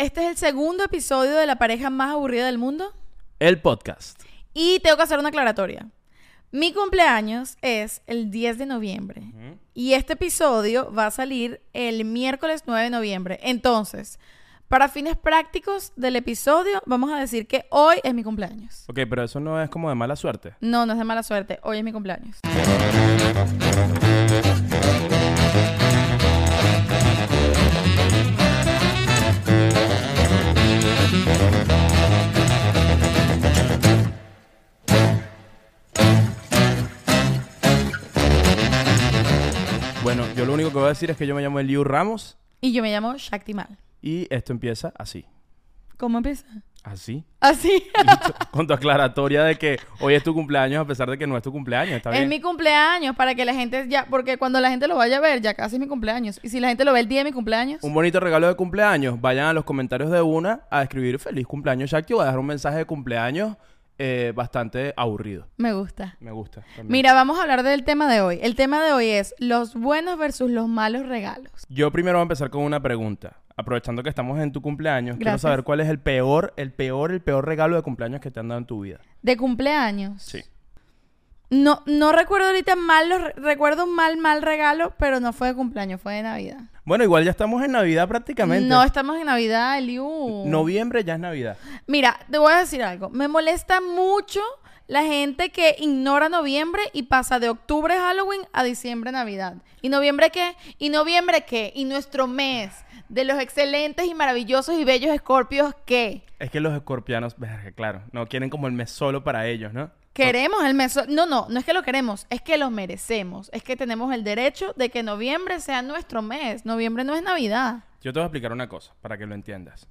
Este es el segundo episodio de la pareja más aburrida del mundo. El podcast. Y tengo que hacer una aclaratoria. Mi cumpleaños es el 10 de noviembre. Y este episodio va a salir el miércoles 9 de noviembre. Entonces, para fines prácticos del episodio, vamos a decir que hoy es mi cumpleaños. Ok, pero eso no es como de mala suerte. No, no es de mala suerte. Hoy es mi cumpleaños. Yo lo único que voy a decir es que yo me llamo Eliu Ramos Y yo me llamo Shakti Mal. y esto empieza así. ¿Cómo empieza? Así. Así. Con tu aclaratoria de que hoy es tu cumpleaños a pesar de que no es tu cumpleaños. Está Es bien. mi cumpleaños para que la gente ya, porque cuando la gente lo vaya a ver, ya casi es mi cumpleaños. Y si la gente lo ve el día de mi cumpleaños, Un bonito regalo de cumpleaños. Vayan a los comentarios de una a escribir feliz cumpleaños, Shakti, o a dejar un mensaje de cumpleaños eh, bastante aburrido. me gusta. Me gusta. también. Mira, vamos a hablar del tema de hoy. El tema de hoy es los buenos versus los malos regalos. Yo primero voy a empezar con una pregunta. Aprovechando que estamos en tu cumpleaños, quiero saber cuál es el peor, el peor, el peor regalo de cumpleaños que te han dado en tu vida. De cumpleaños. Sí. No, no recuerdo ahorita mal los re- recuerdo un mal, mal regalo, pero no fue de cumpleaños, fue de Navidad. Bueno, igual ya estamos en Navidad prácticamente. No estamos en Navidad, Eliu. Noviembre ya es Navidad. Mira, te voy a decir algo. Me molesta mucho la gente que ignora noviembre y pasa de octubre Halloween a diciembre Navidad. ¿Y noviembre qué? ¿Y noviembre qué? ¿Y nuestro mes de los excelentes y maravillosos y bellos escorpios qué? Es que los escorpianos, claro, no quieren como el mes solo para ellos, ¿no? Queremos el mes. No, no, no es que lo queremos, es que lo merecemos. Es que tenemos el derecho de que noviembre sea nuestro mes. Noviembre no es Navidad. Yo te voy a explicar una cosa para que lo entiendas.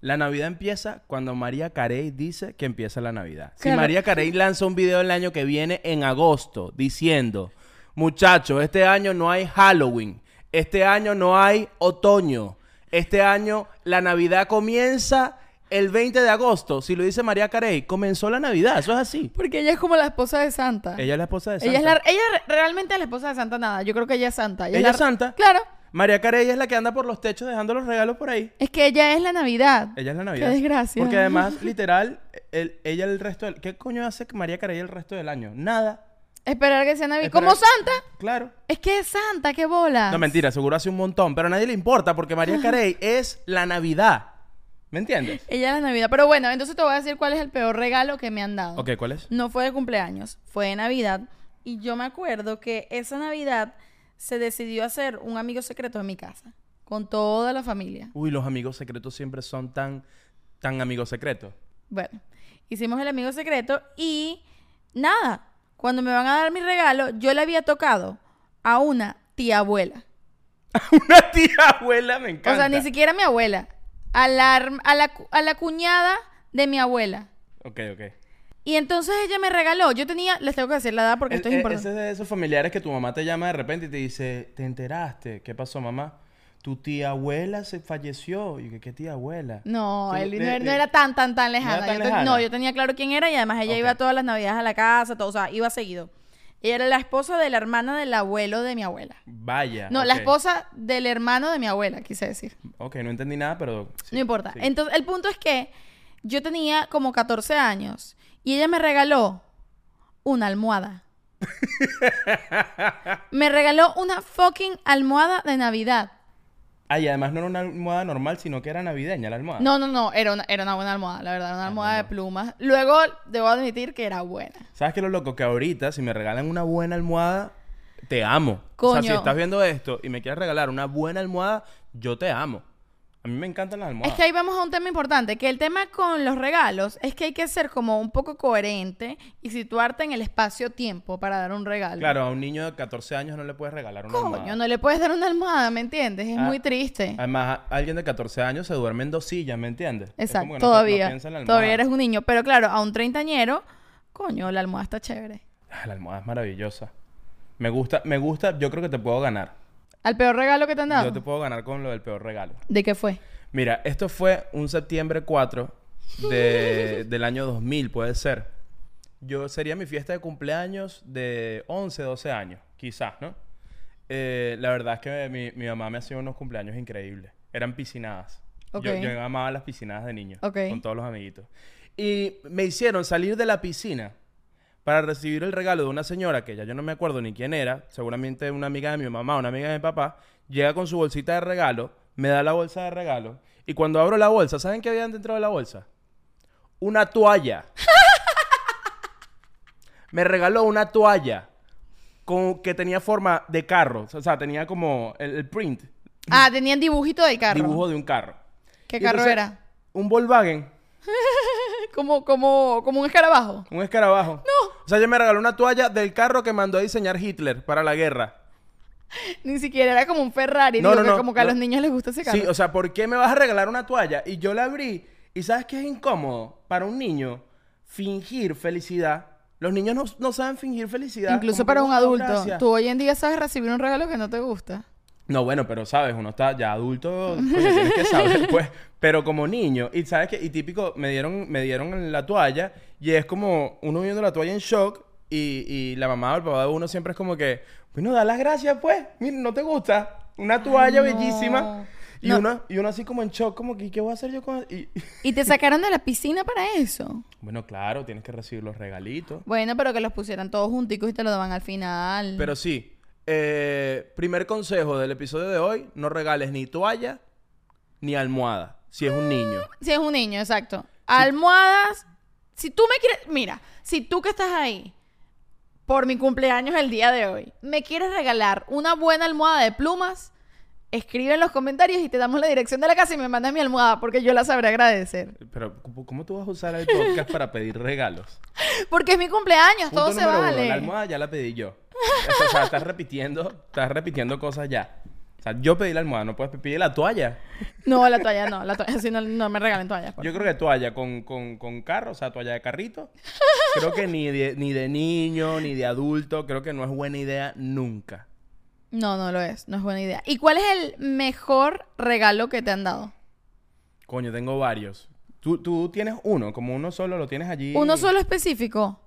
La Navidad empieza cuando María Carey dice que empieza la Navidad. Si Claro. María Carey lanza un video el año que viene en agosto diciendo, muchachos, este año no hay Halloween, este año no hay otoño, este año la Navidad comienza el 20 de agosto. Si lo dice María Carey, comenzó la Navidad, eso es así. Porque ella es como la esposa de Santa. Ella es la esposa de Santa. Ella es la, ella realmente es la esposa de Santa nada. Yo creo que ella es Santa. Ella la- es Santa. Claro. María Carey es la que anda por los techos dejando los regalos por ahí. Es que ella es la Navidad. Ella es la Navidad. Qué desgracia. Porque además, literal, el- ella el resto del... ¿Qué coño hace María Carey el resto del año? Nada. Esperar que sea Navidad. Como Santa. Claro. Es que es Santa, qué bola. No, mentira, seguro hace un montón, pero a nadie le importa porque María Carey es la Navidad. ¿Me entiendes? Ella es la Navidad. Pero bueno, entonces te voy a decir cuál es el peor regalo que me han dado. Ok, ¿cuál es? No fue de cumpleaños, fue de Navidad. Y yo me acuerdo que esa Navidad se decidió hacer un amigo secreto en mi casa. Con toda la familia. Uy, los amigos secretos siempre son tan, tan amigos secretos. Bueno, hicimos el amigo secreto y nada. Cuando me van a dar mi regalo, yo le había tocado a una tía abuela. Una tía abuela me encanta. O sea, ni siquiera mi abuela. A la, a, la, a la cuñada de mi abuela. Ok, ok. Y entonces ella me regaló. Yo tenía, les tengo que decir la edad porque esto es e- importante. Es de esos familiares que tu mamá te llama de repente y te dice, ¿te enteraste? ¿Qué pasó, mamá? Tu tía abuela se falleció. Y yo, ¿qué tía abuela? No, él no, de- era- no de- era tan, tan, tan ¿No lejana. era tan yo, lejana? no, yo tenía claro quién era y además ella Ok. iba todas las navidades a la casa, todo, o sea, iba seguido. Ella era la esposa de la hermana del abuelo de mi abuela. Vaya. No, la esposa del hermano de mi abuela, quise decir. Ok, no entendí nada, pero... sí, no importa. sí. Entonces, el punto es que yo tenía como 14 años y ella me regaló una almohada. me regaló una fucking almohada de Navidad. Ah, y además no era una almohada normal, sino que era navideña la almohada. No, no, no, era una, era una buena almohada, la verdad, una almohada de plumas. Luego, debo admitir que era buena. ¿Sabes qué es lo loco? Que ahorita, si me regalan una buena almohada, te amo. O sea, Coño. si estás viendo esto y me quieres regalar una buena almohada, yo te amo. A mí me encantan las almohadas. Es que ahí vamos a un tema importante, que el tema con los regalos es que hay que ser como un poco coherente y situarte en el espacio-tiempo para dar un regalo. Claro, a un niño de 14 años no le puedes regalar una Coño, almohada. no le puedes dar una almohada, ¿me entiendes? Es Ah, muy triste. Además, alguien de 14 años se duerme en dos sillas, ¿me entiendes? Es Exacto, no- todavía. todavía eres un niño. Pero claro, a un treintañero, coño, la almohada está chévere. Ah, la almohada es maravillosa. Me gusta, me gusta, yo creo que te puedo ganar. ¿Al peor regalo que te han dado? Yo te puedo ganar con lo del peor regalo. ¿De qué fue? Mira, esto fue un septiembre 4 de- del año 2000, puede ser. Yo sería mi fiesta de cumpleaños de 11, 12 años, quizás, ¿no? Eh, la verdad es que mi, mi mamá me hacía unos cumpleaños increíbles. Eran piscinadas. Ok. Yo, yo amaba las piscinas de niños. Ok. Con todos los amiguitos. Y me hicieron salir de la piscina para recibir el regalo de una señora que ya yo no me acuerdo ni quién era, seguramente una amiga de mi mamá, una amiga de mi papá, llega con su bolsita de regalo, me da la bolsa de regalo, y cuando abro la bolsa, ¿saben qué había dentro de la bolsa? Una toalla. me regaló una toalla con, que tenía forma de carro, o sea, tenía como el, el print, Ah, tenían dibujito del carro. dibujo de un carro. ¿Qué Y carro entonces, era? Un Volkswagen. Como, como, como un escarabajo. Un escarabajo. No. O sea, ella me regaló una toalla del carro que mandó a diseñar Hitler para la guerra. Ni siquiera era como un Ferrari. No, digo, no, que no, como que a los niños les gusta ese carro. Sí, o sea, ¿por qué me vas a regalar una toalla? Y yo la abrí. ¿Y sabes qué es incómodo para un niño? Fingir felicidad. Los niños no, no saben fingir felicidad. Incluso para un "Wow, adulto. gracias". Tú hoy en día sabes recibir un regalo que no te gusta. No, bueno, pero sabes, uno está ya adulto, coño, tienes que saber, pues. Pero como niño, y sabes que, y típico, me dieron, me dieron la toalla, y es como uno viendo la toalla en shock, y, y la mamá o el papá de uno siempre es como que, bueno, da las gracias, pues. Mira, ¿no te gusta? Una toalla Ay, no. bellísima. Y, No. uno, y uno así como en shock, como que, ¿qué voy a hacer yo con...? Y, ¿Y te sacaron de la piscina para eso? bueno, claro, tienes que recibir los regalitos. Bueno, pero que los pusieran todos junticos y te lo daban al final. Pero sí, eh, primer consejo del episodio de hoy, no regales ni toalla ni almohada, si es un niño. Si es un niño, exacto. Almohadas. Si tú me quieres. Mira, si tú que estás ahí por mi cumpleaños el día de hoy me quieres regalar una buena almohada de plumas, escribe en los comentarios y te damos la dirección de la casa y me mandas mi almohada porque yo la sabré agradecer. Pero, ¿cómo, cómo tú vas a usar el podcast para pedir regalos? Porque es mi cumpleaños, todo se número uno, vale. la almohada ya la pedí yo. O sea, estás repitiendo, estás repitiendo cosas ya. O sea, yo pedí la almohada, no puedes pedir la toalla. No, la toalla no, la toalla sí no, no me regalen toallas. por Yo creo que toalla con, con, con carro, o sea, toalla de carrito. Creo que ni de, ni de niño, ni de adulto, creo que no es buena idea nunca. No, no lo es, no es buena idea. ¿Y cuál es el mejor regalo que te han dado? Coño, tengo varios. Tú, tú tienes uno, como uno solo lo tienes allí. ¿Uno solo específico?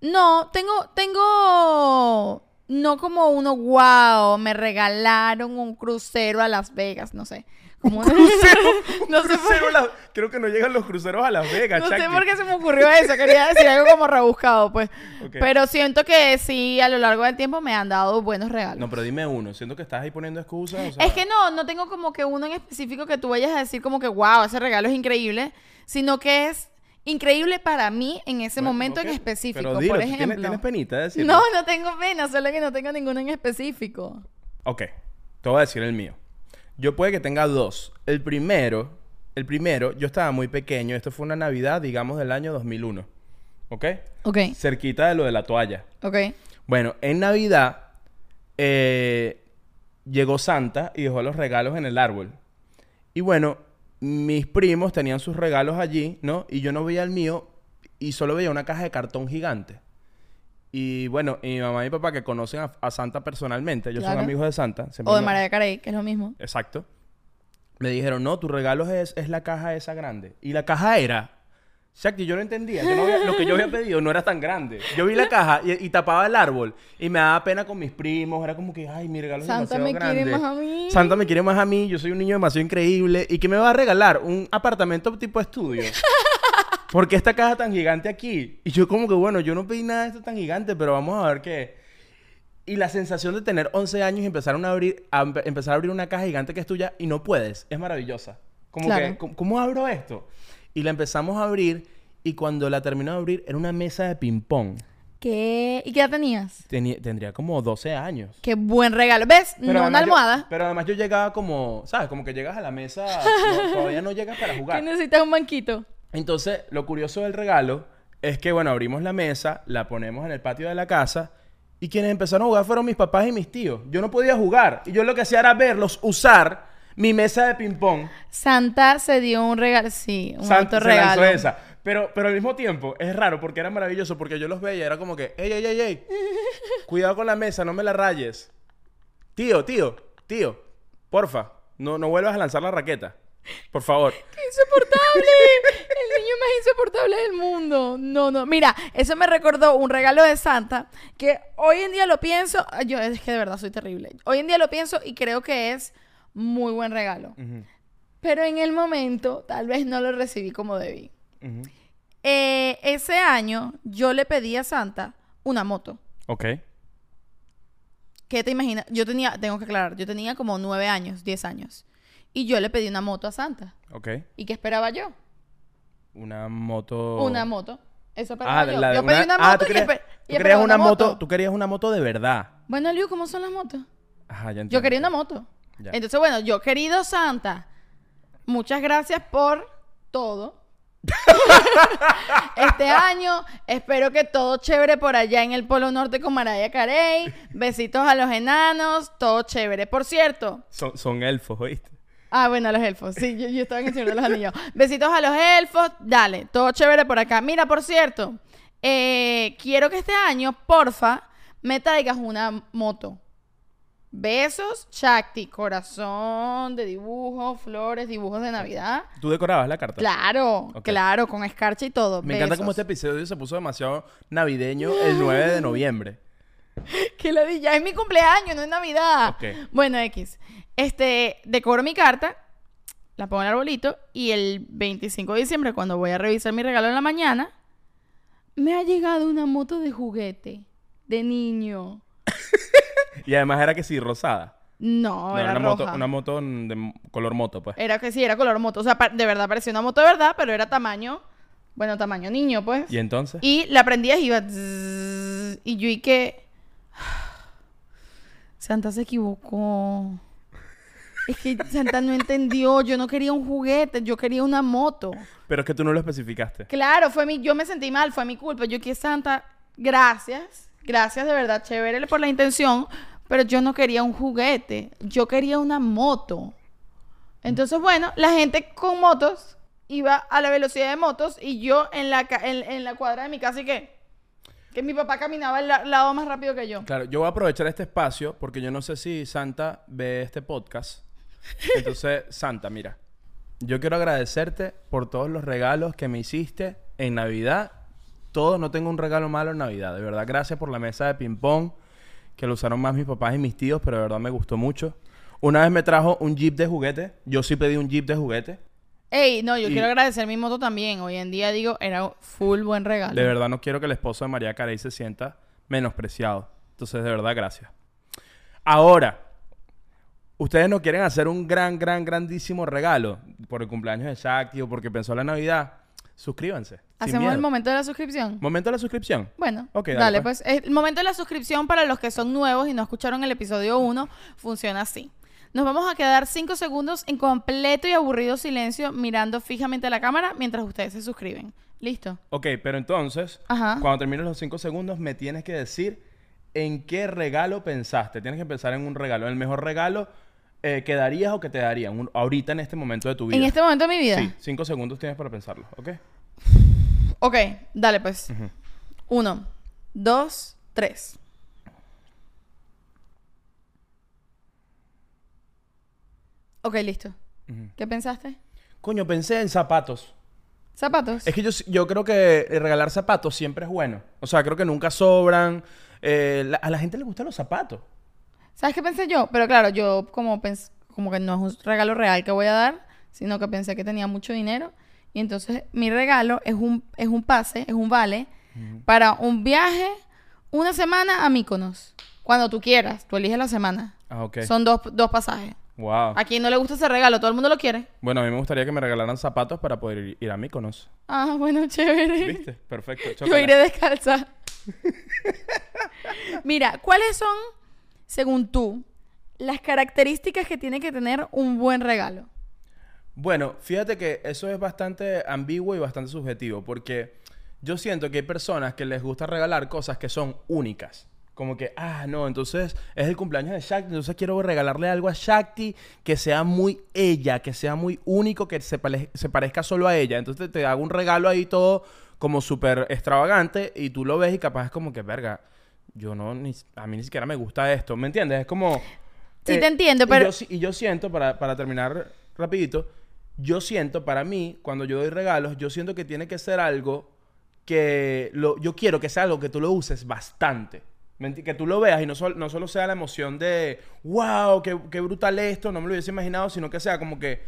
No, tengo, tengo, no como uno, wow, me regalaron un crucero a Las Vegas, no sé. Como un crucero, no por, Crucero la- Creo que no llegan los cruceros a Las Vegas, no sé por qué se me ocurrió eso, quería decir algo como rebuscado, pues. Ok. Pero siento que sí, a lo largo del tiempo me han dado buenos regalos. No, pero dime uno. Siento que estás ahí poniendo excusas. o sea- Es que no, no tengo como que uno en específico que tú vayas a decir como que, wow, ese regalo es increíble, sino que es increíble para mí en ese Bueno, momento en específico, Pero dilo, por ¿tú ejemplo. ¿tienes, tienes penita de decirlo? No, no tengo pena, solo que no tengo ninguno en específico. Ok, te voy a decir el mío. Yo puede que tenga dos. El primero, el primero, yo estaba muy pequeño. Esto fue una Navidad, digamos, del año 2001. ¿Ok? Ok, Cerquita de lo de la toalla. ok. Bueno, en Navidad eh, llegó Santa y dejó los regalos en el árbol. Y bueno, mis primos tenían sus regalos allí, ¿no? Y yo no veía el mío y solo veía una caja de cartón gigante. Y bueno, y mi mamá y mi papá que conocen a, a Santa personalmente, ellos Claro. son amigos de Santa. O de Mariah Carey, que es lo mismo. Exacto. Me dijeron, no, tu regalo es, es la caja esa grande. Y la caja era... Shakti, yo no entendía. Yo no había- lo que yo había pedido no era tan grande. Yo vi la caja y, y tapaba el árbol. Y me daba pena con mis primos. Era como que, ay, mi regalo es Santa demasiado me grande. quiere más a mí. Santa me quiere más a mí. Yo soy un niño demasiado increíble. ¿Y qué me va a regalar? Un apartamento tipo estudio. ¿Por qué esta caja tan gigante aquí? Y yo como que, bueno, yo no pedí nada de esto tan gigante, pero vamos a ver qué... Y la sensación de tener 11 años y empezar a, abrir, a empe- empezar a abrir una caja gigante que es tuya y no puedes, es maravillosa. Como Claro. que, ¿cómo, cómo abro esto? Y la empezamos a abrir y cuando la terminó de abrir era una mesa de ping-pong. ¿Qué? ¿Y qué edad tenías? Tenía- tendría como 12 años. Qué buen regalo. ¿Ves? no una yo- almohada. pero además yo llegaba como, ¿sabes? Como que llegas a la mesa, no, todavía no llegas para Que jugar. necesitas un banquito. Entonces, lo curioso del regalo es que, bueno, abrimos la mesa, la ponemos en el patio de la casa y quienes empezaron a jugar fueron mis papás y mis tíos. Yo no podía jugar y yo lo que hacía era verlos usar mi mesa de ping-pong. Santa se dio un regalo. Sí, un San- alto se regalo. lanzó esa. Pero, pero al mismo tiempo es raro porque era maravilloso porque yo los veía era como que, ey, ey, ey, ey, cuidado con la mesa, no me la rayes. Tío, tío, tío, porfa, no, no vuelvas a lanzar la raqueta. Por favor. ¡Qué insoportable! El niño más insoportable del mundo. No, no. Mira, eso me recordó un regalo de Santa que hoy en día lo pienso. Yo es que de verdad soy terrible. Hoy en día lo pienso y creo que es muy buen regalo. Pero en el momento, tal vez no lo recibí como debí. Eh, ese año, yo le pedí a Santa una moto. Ok. ¿Qué te imaginas? Yo tenía, tengo que aclarar, yo tenía como nueve años, diez años. Y yo le pedí una moto a Santa. Ok. ¿Y qué esperaba yo? Una moto. Una moto. Eso esperaba Ah, yo. la de yo pedí una ah, moto tú y, tú y querías una moto. Tú querías una moto de verdad. Bueno, Liu, ¿cómo son las motos? Ajá, ya entiendo. Yo quería una moto. Ya. Entonces, bueno, yo, querido Santa, muchas gracias por todo. este año, espero que todo chévere por allá en el Polo Norte con Mariah Carey. Besitos a los enanos, todo chévere. Por cierto, Son, son elfos, ¿oíste? Ah, bueno, a los elfos. Sí, yo, yo estaba en el Señor de los Anillos. Besitos a los elfos. Dale, todo chévere por acá. Mira, por cierto, eh, quiero que este año, porfa, me traigas una moto. Besos, Shakti, corazón de dibujo, flores, dibujos de Navidad. ¿Tú decorabas la carta? Claro, claro, con escarcha y todo. Me encanta cómo este episodio se puso demasiado navideño el 9 de noviembre. Que lo di, ya es mi cumpleaños, no es Navidad. Ok. Bueno, X. Este, decoro mi carta, la pongo en el arbolito y el 25 de diciembre, cuando voy a revisar mi regalo en la mañana, me ha llegado una moto de juguete de niño. Y además era que sí, rosada. No, No, era una roja. moto, una moto de color moto, pues. Era que sí, era color moto. O sea, de verdad parecía una moto de verdad, pero era tamaño, bueno, tamaño niño, pues. ¿Y entonces? Y la prendías y iba. y yo y que. Santa se equivocó. Es que Santa no entendió. Yo no quería un juguete, yo quería una moto. Pero es que tú no lo especificaste. Claro, fue mi, yo me sentí mal, fue mi culpa. Yo que Santa, gracias. Gracias de verdad, chévere por la intención. Pero yo no quería un juguete. Yo quería una moto. Entonces, bueno, la gente con motos iba a la velocidad de motos y yo en la, en, en la cuadra de mi casa y que, que mi papá caminaba al la- lado más rápido que yo. Claro, yo voy a aprovechar este espacio porque yo no sé si Santa ve este podcast. Entonces, Santa, mira. Yo quiero agradecerte por todos los regalos que me hiciste en Navidad. Todo, no tengo un regalo malo en Navidad. De verdad, gracias por la mesa de ping-pong que lo usaron más mis papás y mis tíos, pero de verdad me gustó mucho. Una vez me trajo un jeep de juguete. Yo sí pedí un jeep de juguete. Ey, no, yo Y- quiero agradecer mi moto también. Hoy en día digo, era full buen regalo. De verdad no quiero que el esposo de María Carey se sienta menospreciado. Entonces, de verdad, gracias. Ahora, ustedes no quieren hacer un gran, gran, grandísimo regalo por el cumpleaños de Shakti o porque pensó la Navidad. Suscríbanse. ¿Hacemos el momento de la suscripción? Momento de la suscripción. Bueno, Ok, dale, dale, pues. pues. El momento de la suscripción para los que son nuevos y no escucharon el episodio 1 funciona así. Nos vamos a quedar 5 segundos en completo y aburrido silencio mirando fijamente a la cámara mientras ustedes se suscriben. ¿Listo? Ok, pero entonces, Ajá. cuando termines los cinco segundos, me tienes que decir en qué regalo pensaste. Tienes que pensar en un regalo. El mejor regalo eh, que darías o que te darían un- ahorita en este momento de tu vida. En este momento de mi vida. Sí, cinco segundos tienes para pensarlo, ¿ok? Ok, dale pues. Uno, dos, tres. Ok, listo. ¿Qué pensaste? Coño, pensé en zapatos. ¿Zapatos? Es que yo, yo creo que regalar zapatos siempre es bueno. O sea, creo que nunca sobran. Eh, la- a la gente le gustan los zapatos. ¿Sabes qué pensé yo? Pero claro, yo como pens como que no es un regalo real que voy a dar, sino que pensé que tenía mucho dinero. Y entonces mi regalo es un, es un pase, es un vale, para un viaje una semana a Mykonos. Cuando tú quieras, tú eliges la semana. Ah, ok. Son dos, dos pasajes. Wow. A quien no le gusta ese regalo, todo el mundo lo quiere. Bueno, a mí me gustaría que me regalaran zapatos para poder ir, a Mykonos. Ah, bueno, chévere. ¿Viste? Perfecto. Yo iré descalza. Mira, ¿cuáles son, según tú, las características que tiene que tener un buen regalo? Bueno, fíjate que eso es bastante ambiguo y bastante subjetivo, porque yo siento que hay personas que les gusta regalar cosas que son únicas. Como que, ah, no, entonces es el cumpleaños de Shakti, entonces quiero regalarle algo a Shakti que sea muy ella, que sea muy único, que se, se parezca solo a ella. Entonces te hago un regalo ahí todo como súper extravagante y tú lo ves y capaz es como que, verga, yo no, ni, a mí ni siquiera me gusta esto, ¿me entiendes? Es como... eh, Sí, te entiendo, y pero- yo si- y yo siento, para, para terminar rapidito, yo siento, para mí, cuando yo doy regalos, yo siento que tiene que ser algo que lo, yo quiero que sea algo que tú lo uses bastante. ¿Me enti- Que tú lo veas y no, sol- no solo sea la emoción de, wow, qué, qué brutal esto, no me lo hubiese imaginado, sino que sea como que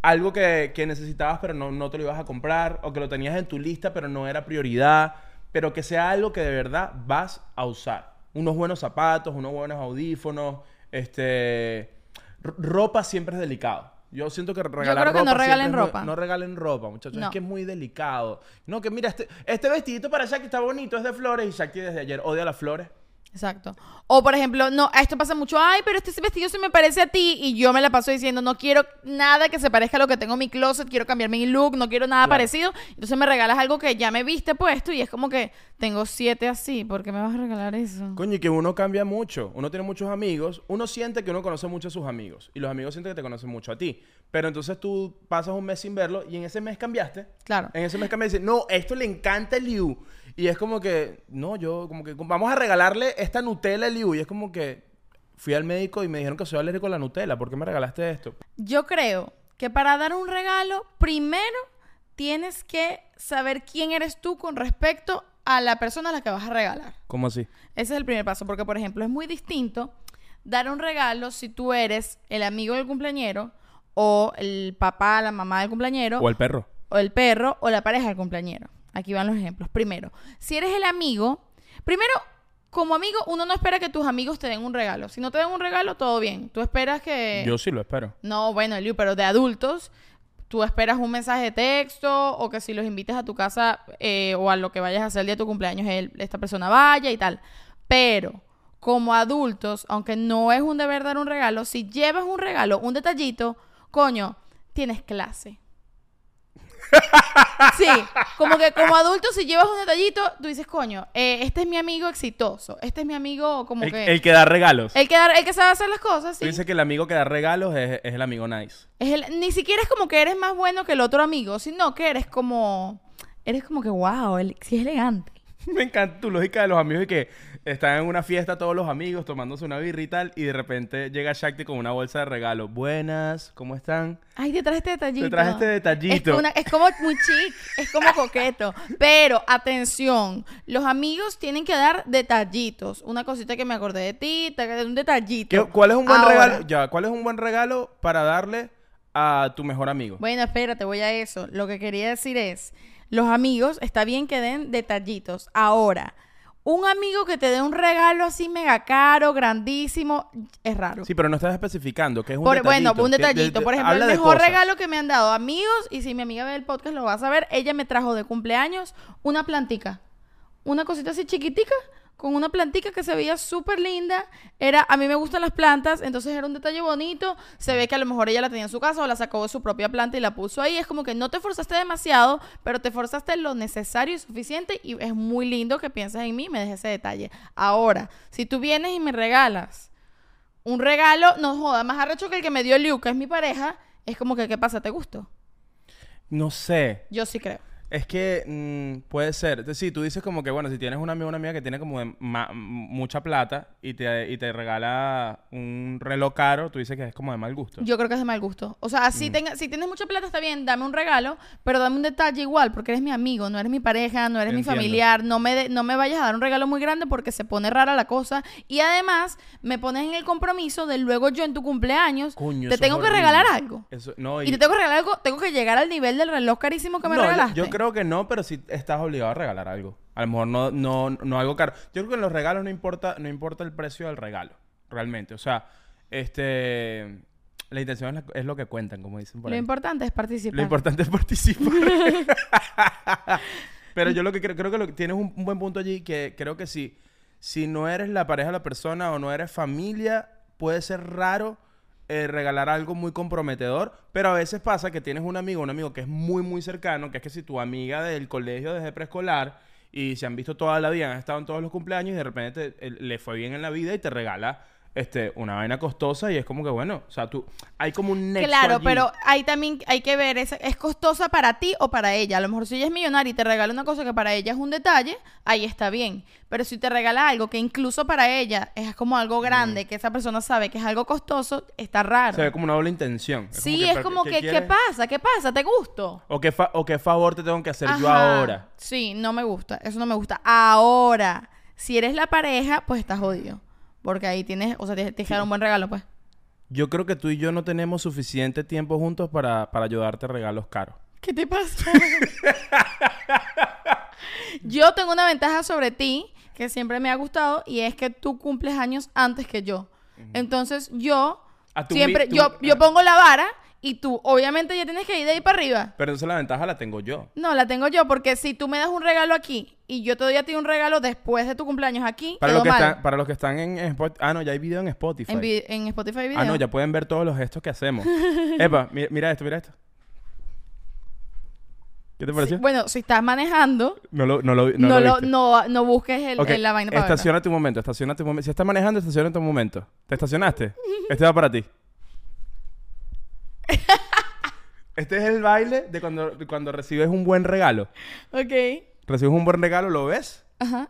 algo que, que necesitabas pero no, no te lo ibas a comprar, o que lo tenías en tu lista pero no era prioridad, pero que sea algo que de verdad vas a usar. Unos buenos zapatos, unos buenos audífonos, este... Ropa siempre es delicado. Yo siento que regalar creo que no ropa regalen es muy- ropa. no regalen ropa, muchachos. Es No. que es muy delicado. No, que mira, este, este vestidito para Shakti está bonito, es de flores. Y Shakti desde ayer odia las flores. Exacto. O por ejemplo, no, esto pasa mucho, ay, pero este vestido se me parece a ti y yo me la paso diciendo, no quiero nada que se parezca a lo que tengo en mi closet, quiero cambiar mi look, no quiero nada Claro. parecido. Entonces me regalas algo que ya me viste puesto y es como que tengo siete así, ¿por qué me vas a regalar eso? Coño, y que uno cambia mucho. Uno tiene muchos amigos. Uno siente que uno conoce mucho a sus amigos. Y los amigos sienten que te conocen mucho a ti. Pero entonces tú pasas un mes sin verlo y en ese mes cambiaste. Claro. En ese mes cambiaste no, esto le encanta a Liu. Y es como que, no, yo, como que vamos a regalarle esta Nutella a Liu. Y es como que fui al médico y me dijeron que soy alérgico a la Nutella. ¿Por qué me regalaste esto? Yo creo que para dar un regalo, primero tienes que saber quién eres tú con respecto a la persona a la que vas a regalar. ¿Cómo así? Ese es el primer paso, porque por ejemplo es muy distinto dar un regalo si tú eres el amigo del cumpleañero o el papá, la mamá del cumpleañero O el perro. o el perro o la pareja del cumpleañero. Aquí van los ejemplos. Primero, si eres el amigo, primero, como amigo, uno no espera que tus amigos te den un regalo. Si no te den un regalo, todo bien. Tú esperas que... Yo sí lo espero. No, bueno, Eliu, pero de adultos, tú esperas un mensaje de texto o que si los invites a tu casa eh, o a lo que vayas a hacer el día de tu cumpleaños, él- esta persona vaya y tal. Pero como adultos, aunque no es un deber dar un regalo, si llevas un regalo, un detallito, coño, tienes clase. Sí, como que como adulto si llevas un detallito, tú dices, coño, eh, este es mi amigo exitoso, este es mi amigo como El, que... el que da regalos. el que, da- el que sabe hacer las cosas, Tú sí. dices que el amigo que da regalos es, es el amigo nice. Es el- ni siquiera es como que eres más bueno que el otro amigo, sino que eres como. Eres como que, wow, él sí es elegante. Me encanta tu lógica de los amigos y que están en una fiesta todos los amigos tomándose una birra y tal y de repente llega Shakti con una bolsa de regalo. Buenas, ¿cómo están? Ay, te traje este detallito. Te traje este detallito. Es, una- es como muy chic, es como coqueto. Pero, atención, los amigos tienen que dar detallitos. Una cosita que me acordé de ti, te- un detallito. ¿Qué- ¿Cuál es un buen Ahora, regalo? Ya, ¿cuál es un buen regalo para darle a tu mejor amigo? Bueno, espérate, voy a eso. Lo que quería decir es, los amigos, está bien que den detallitos. Ahora, un amigo que te dé un regalo así mega caro, grandísimo, es raro. Sí, pero no estás especificando que es un Por- detallito. bueno, un detallito. de- de- Por ejemplo, el habla mejor regalo que me han dado amigos, y si mi amiga ve el podcast lo va a saber, ella me trajo de cumpleaños una plantica. Una cosita así chiquitica, con una plantica que se veía súper linda. Era, a mí me gustan las plantas, entonces era un detalle bonito. Se ve que a lo mejor ella la tenía en su casa o la sacó de su propia planta y la puso ahí. Es como que no te forzaste demasiado, pero te forzaste lo necesario y suficiente. Y es muy lindo que pienses en mí y me dejes ese detalle. Ahora, si tú vienes y me regalas un regalo, no joda, más arrecho que el que me dio Liu, que es mi pareja, es como que, ¿qué pasa? ¿Te gustó? No sé. Yo sí creo. Es que mm, puede ser. Entonces, sí, tú dices como que, bueno, si tienes un amigo o una amiga que tiene como de ma- mucha plata y te, y te regala un reloj caro, tú dices que es como de mal gusto. Yo creo que es de mal gusto. O sea, Mm. si, tenga, si tienes mucha plata, está bien, dame un regalo, pero dame un detalle igual, porque eres mi amigo, no eres mi pareja, no eres mi familiar, no me, de- no me vayas a dar un regalo muy grande porque se pone rara la cosa. Y además, me pones en el compromiso de luego yo en tu cumpleaños, Coño, te tengo que regalar algo. Eso, no, Y te tengo que regalar algo, tengo que llegar al nivel del reloj carísimo que me No, yo- regalaste. Yo, creo que no, pero sí estás obligado a regalar algo. A lo mejor no, no, no algo caro. Yo creo que en los regalos no importa, no importa el precio del regalo, realmente. O sea, este la intención es, la- es lo que cuentan, como dicen por Lo ahí. importante es participar. Lo importante es participar. Pero yo lo que creo, creo que lo que- tienes un, un buen punto allí, que creo que si, si no eres la pareja de la persona o no eres familia, puede ser raro eh, regalar algo muy comprometedor, pero a veces pasa que tienes un amigo, un amigo que es muy, muy cercano, que es que si tu amiga del colegio desde preescolar y se han visto toda la vida, han estado en todos los cumpleaños y de repente te- eh, le fue bien en la vida y te regala este, una vaina costosa y es como que, bueno, o sea, tú, hay como un nexo Claro, allí. pero ahí también hay que ver, ¿es, ¿es costosa para ti o para ella? A lo mejor si ella es millonaria y te regala una cosa que para ella es un detalle, ahí está bien. Pero si te regala algo que incluso para ella es como algo grande, que esa persona sabe que es algo costoso, está raro. Se ve como una doble intención. sí, es como ¿qué que, ¿qué pasa? ¿Qué pasa? ¿Te gusto? O qué, fa- o qué favor te tengo que hacer yo ahora. Sí, no me gusta. Eso no me gusta. Ahora, si eres la pareja, pues estás jodido. Porque ahí tienes, o sea, que dar un buen regalo, pues. Yo creo que tú y yo no tenemos suficiente tiempo juntos para, para ayudarte a regalos caros. ¿Qué te pasa? yo tengo una ventaja sobre ti que siempre me ha gustado y es que tú cumples años antes que yo. Entonces yo siempre, mi- yo, yo pongo la vara y tú obviamente ya tienes que ir de ahí para arriba. Pero entonces la ventaja la tengo yo. No, la tengo yo porque si tú me das un regalo aquí y yo te doy a ti un regalo después de tu cumpleaños aquí, Para los, que mal. están, para los que están en, Spotify. Ah, no, ya hay video en Spotify. en, vi- en Spotify video. Ah, no, ya pueden ver todos los gestos que hacemos. Epa, mi- mira esto, mira esto. ¿Qué te pareció? Bueno, si estás manejando, No lo, no lo, no, no lo no, no busques el, Ok, el- la vaina para estacionate un momento, estacionate un momento. Si estás manejando, estacionate un momento. ¿Te estacionaste? Este va para ti. Este es el baile de cuando, cuando recibes un buen regalo. Ok. Recibes un buen regalo, ¿lo ves? Ajá.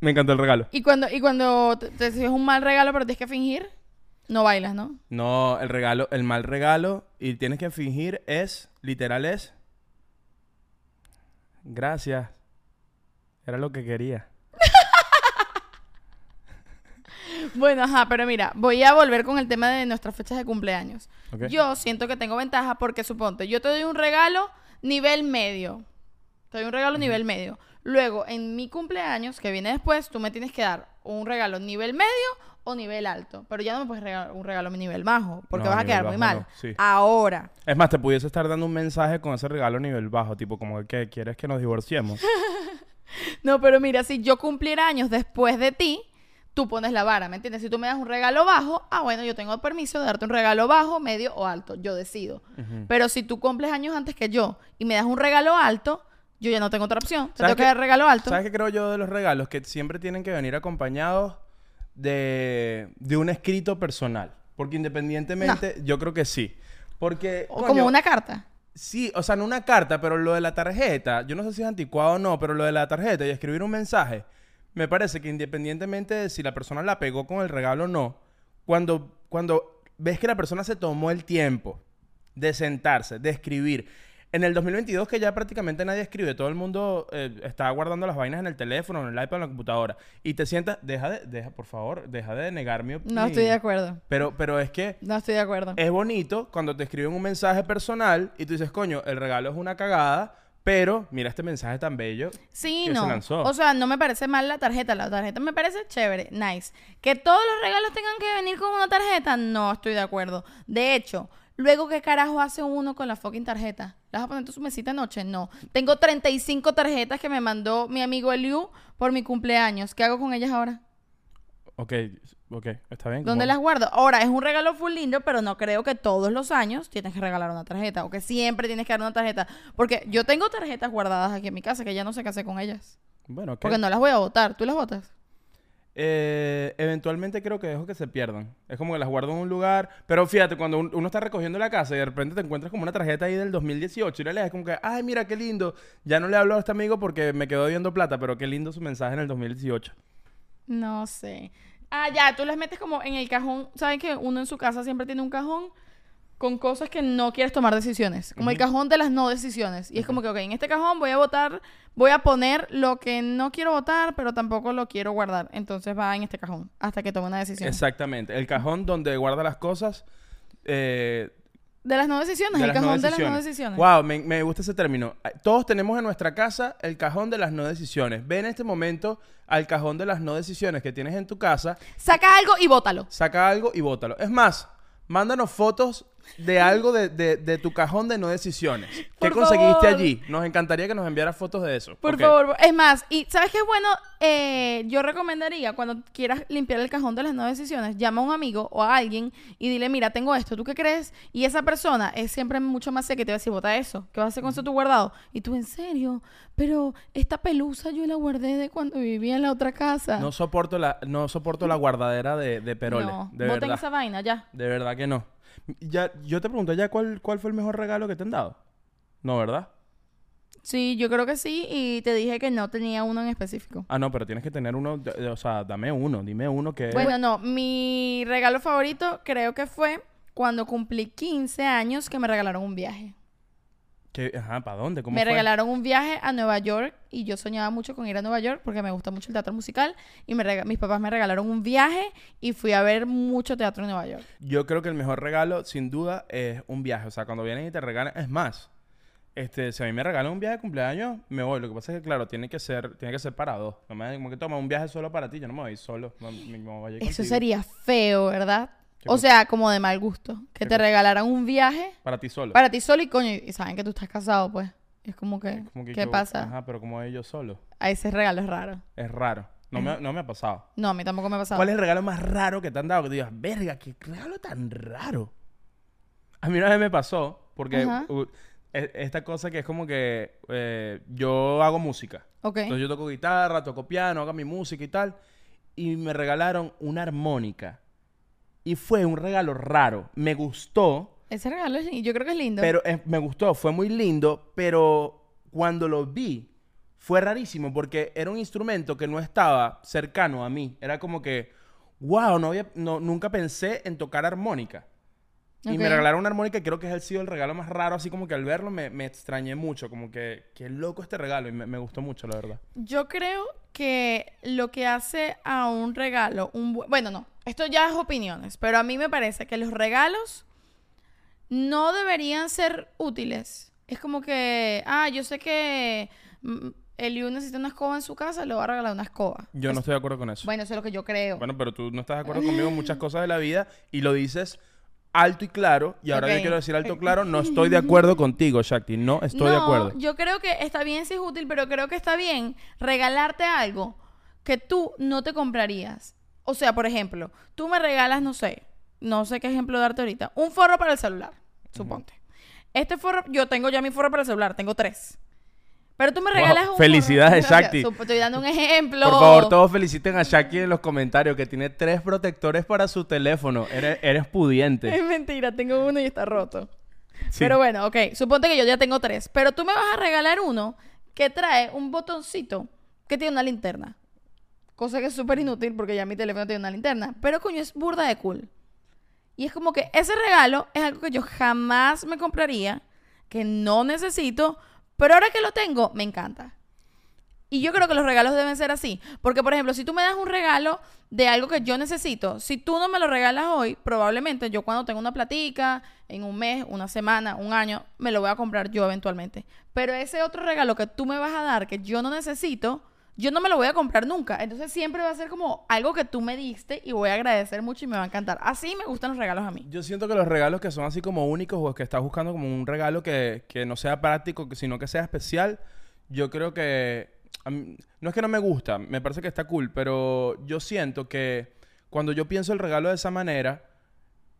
Me encantó el regalo. Y cuando, y cuando te, te recibes un mal regalo pero tienes que fingir, no bailas, ¿no? No, el regalo, el mal regalo y tienes que fingir es, literal es. Gracias. Era lo que quería. Bueno, ajá, pero mira, voy a volver con el tema de nuestras fechas de cumpleaños. Yo siento que tengo ventaja porque suponte, yo te doy un regalo nivel medio. Te doy un regalo nivel medio. Luego, en mi cumpleaños, que viene después, tú me tienes que dar un regalo nivel medio o nivel alto. Pero ya no me puedes regalar un regalo nivel bajo, porque No, vas a quedar muy mal. no, sí. Ahora, Es más, te pudiese estar dando un mensaje con ese regalo a nivel bajo, tipo como que quieres que nos divorciemos. No, pero mira, si yo cumpliera años después de ti, tú pones la vara, ¿me entiendes? Si tú me das un regalo bajo, ah, bueno, yo tengo permiso de darte un regalo bajo, medio o alto, yo decido. Pero si tú cumples años antes que yo y me das un regalo alto, yo ya no tengo otra opción. Te ¿Sabes tengo que dar regalo alto. ¿Sabes qué creo yo de los regalos? Que siempre tienen que venir acompañados de, de un escrito personal. Porque independientemente, yo creo que sí. Porque. O coño, como una carta. Sí, o sea, no una carta, pero lo de la tarjeta, yo no sé si es anticuado o no, pero lo de la tarjeta y escribir un mensaje, me parece que independientemente de si la persona la pegó con el regalo o no, cuando, cuando ves que la persona se tomó el tiempo de sentarse, de escribir, en el 2022 que ya prácticamente nadie escribe, todo el mundo eh, está guardando las vainas en el teléfono, en el iPad, en la computadora, y te sientas, deja de, deja, por favor, deja de negar mi No opinión. estoy de acuerdo. Pero, pero es que No estoy de acuerdo. es bonito cuando te escriben un mensaje personal y tú dices, coño, el regalo es una cagada, pero mira este mensaje tan bello. Sí, que se no. lanzó. O sea, no me parece mal la tarjeta. La tarjeta me parece chévere, nice. Que todos los regalos tengan que venir con una tarjeta, no estoy de acuerdo. De hecho, luego, ¿qué carajo hace uno con la fucking tarjeta? ¿La vas a poner en tu mesita de noche? No. Tengo 35 tarjetas que me mandó mi amigo Eliu por mi cumpleaños. ¿Qué hago con ellas ahora? Ok, ok, está bien. ¿Dónde las guardo? Ahora, es un regalo full lindo, pero no creo que todos los años tienes que regalar una tarjeta o que siempre tienes que dar una tarjeta. Porque yo tengo tarjetas guardadas aquí en mi casa que ya no sé qué hacer con ellas. Bueno, ok. Porque no las voy a votar. ¿Tú las votas? Eh, eventualmente creo que dejo que se pierdan. Es como que las guardo en un lugar. Pero fíjate, cuando un- uno está recogiendo la casa y de repente te encuentras como una tarjeta ahí del 2018 y le lees como que, ay, mira qué lindo. Ya no le hablo a este amigo porque me quedó debiendo plata, pero qué lindo su mensaje en el 2018. No sé. Ah, ya, tú las metes como en el cajón. ¿Saben que uno en su casa siempre tiene un cajón con cosas que no quieres tomar decisiones? Como el cajón de las no decisiones. Y es como que, ok, en este cajón voy a votar, voy a poner lo que no quiero votar, pero tampoco lo quiero guardar. Entonces va en este cajón hasta que tome una decisión. Exactamente. El cajón donde guarda las cosas. eh, De las no decisiones, de el no cajón de las no decisiones. Wow, me, me gusta ese término. Todos tenemos en nuestra casa el cajón de las no decisiones. Ve en este momento al cajón de las no decisiones que tienes en tu casa, Saca algo y bótalo. saca algo y bótalo. Es más, mándanos fotos de algo de, de- de tu cajón de no decisiones. ¿Qué Por conseguiste favor. allí? Nos encantaría que nos enviaras fotos de eso. Por favor, es más, y ¿sabes qué es bueno? Eh, yo recomendaría cuando quieras limpiar el cajón de las no decisiones, llama a un amigo o a alguien y dile, mira, tengo esto, ¿tú qué crees? Y esa persona es siempre mucho más seca y te va a decir, bota eso, ¿qué vas a hacer con eso tú guardado? Y tú, ¿en serio? Pero esta pelusa yo la guardé de cuando vivía en la otra casa. No soporto la, no soporto la guardadera de, de Perole. No, de boten verdad. esa vaina, ya. De verdad que no. Ya, yo te pregunto ya cuál, cuál fue el mejor regalo que te han dado. No, ¿verdad? Sí, yo creo que sí, y te dije que no tenía uno en específico. Ah, no, pero tienes que tener uno, o sea, dame uno, dime uno que... Bueno, no, mi regalo favorito creo que fue cuando cumplí 15 años que me regalaron un viaje. ¿Para dónde? ¿Cómo Me fue? regalaron un viaje a Nueva York y yo soñaba mucho con ir a Nueva York porque me gusta mucho el teatro musical y me mis papás me regalaron un viaje y fui a ver mucho teatro en Nueva York. Yo creo que el mejor regalo, sin duda, es un viaje. O sea, cuando vienen y te regalan, es más. Este, si a mí me regalan un viaje de cumpleaños, me voy. Lo que pasa es que, claro, tiene que ser, tiene que ser para dos. No me como que toma un viaje solo para ti, yo no me voy solo. No, me- me voy a ir Eso contigo. sería feo, ¿verdad? ¿Qué O sea, como de mal gusto. Que ¿Qué te regalaran un viaje Para ti solo. para ti solo y coño, y saben que tú estás casado, pues. Es como que, Como que ¿qué yo- pasa? Ajá, pero como ellos solo. A ese regalo es raro. Es raro. No, me, no me ha pasado. No, a mí tampoco me ha pasado. ¿Cuál es el regalo más raro que te han dado? Que te digas, verga, qué regalo tan raro. A mí una vez me pasó, porque Ajá. uh, e- esta cosa que es como que eh, yo hago música. Ok. Entonces yo toco guitarra, toco piano, hago mi música y tal. Y me regalaron una armónica. Y fue un regalo raro. Me gustó, Ese regalo yo creo que es lindo. pero eh, me gustó, fue muy lindo, pero cuando lo vi fue rarísimo porque era un instrumento que no estaba cercano a mí. Era como que, wow, no había, no, nunca pensé en tocar armónica. Y me regalaron una armónica y creo que es el sido el regalo más raro, así como que al verlo me, me extrañé mucho, como que, qué loco este regalo y me, me gustó mucho, la verdad. Yo creo que lo que hace a un regalo, un bu- bueno, no, esto ya es opiniones, pero a mí me parece que los regalos no deberían ser útiles. Es como que, ah, yo sé que mm, Eliu necesita una escoba en su casa, le voy a regalar una escoba. Yo no Es- estoy de acuerdo con eso. Bueno, eso es lo que yo creo. Bueno, pero tú no estás de acuerdo conmigo en muchas cosas de la vida y lo dices alto y claro. Y ahora yo quiero decir alto y claro, no estoy de acuerdo contigo, Shakti. No estoy de acuerdo. Yo creo que está bien si es útil, pero creo que está bien regalarte algo que tú no te comprarías. O sea, por ejemplo, tú me regalas, no sé, no sé qué ejemplo darte ahorita, un forro para el celular, suponte. Este forro, yo tengo ya mi forro para el celular, tengo tres. Pero tú me Wow, regalas un felicidades. Shakti. Estoy dando un ejemplo. Por favor, todos feliciten a Shakti en los comentarios que tiene tres protectores para su teléfono. Eres, eres pudiente. Es mentira, tengo uno y está roto. Sí. Pero bueno, ok, suponte que yo ya tengo tres. Pero tú me vas a regalar uno que trae un botoncito que tiene una linterna. Cosa que es súper inútil porque ya mi teléfono tiene una linterna. Pero coño, es burda de cool. Y es como que ese regalo es algo que yo jamás me compraría, que no necesito, pero ahora que lo tengo, me encanta. Y yo creo que los regalos deben ser así. Porque, por ejemplo, si tú me das un regalo de algo que yo necesito, si tú no me lo regalas hoy, probablemente yo cuando tenga una platica, en un mes, una semana, un año, me lo voy a comprar yo eventualmente. Pero ese otro regalo que tú me vas a dar que yo no necesito, yo no me lo voy a comprar nunca. Entonces siempre va a ser como algo que tú me diste y voy a agradecer mucho y me va a encantar. Así me gustan los regalos a mí. Yo siento que los regalos que son así como únicos o que estás buscando como un regalo que, que no sea práctico, sino que sea especial, yo creo que... no es que no me gusta, me parece que está cool, pero yo siento que cuando yo pienso el regalo de esa manera,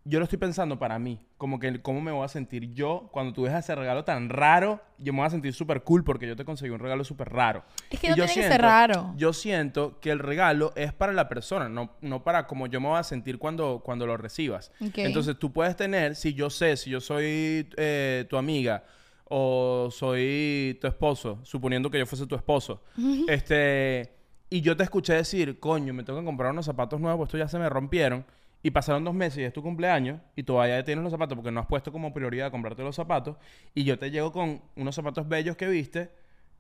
yo lo estoy pensando para mí, como que cómo me voy a sentir yo cuando tú ves ese regalo tan raro, yo me voy a sentir súper cool porque yo te conseguí un regalo súper raro. Es que Y no yo tiene que ser raro. Yo siento que el regalo es para la persona, no, no para como yo me voy a sentir cuando, cuando lo recibas. Entonces tú puedes tener, si yo sé, si yo soy eh, tu amiga o soy tu esposo, suponiendo que yo fuese tu esposo, este, y yo te escuché decir, coño, me tengo que comprar unos zapatos nuevos, estos ya se me rompieron, y pasaron dos meses y es tu cumpleaños, y todavía tienes los zapatos porque no has puesto como prioridad comprarte los zapatos, y yo te llego con unos zapatos bellos que viste,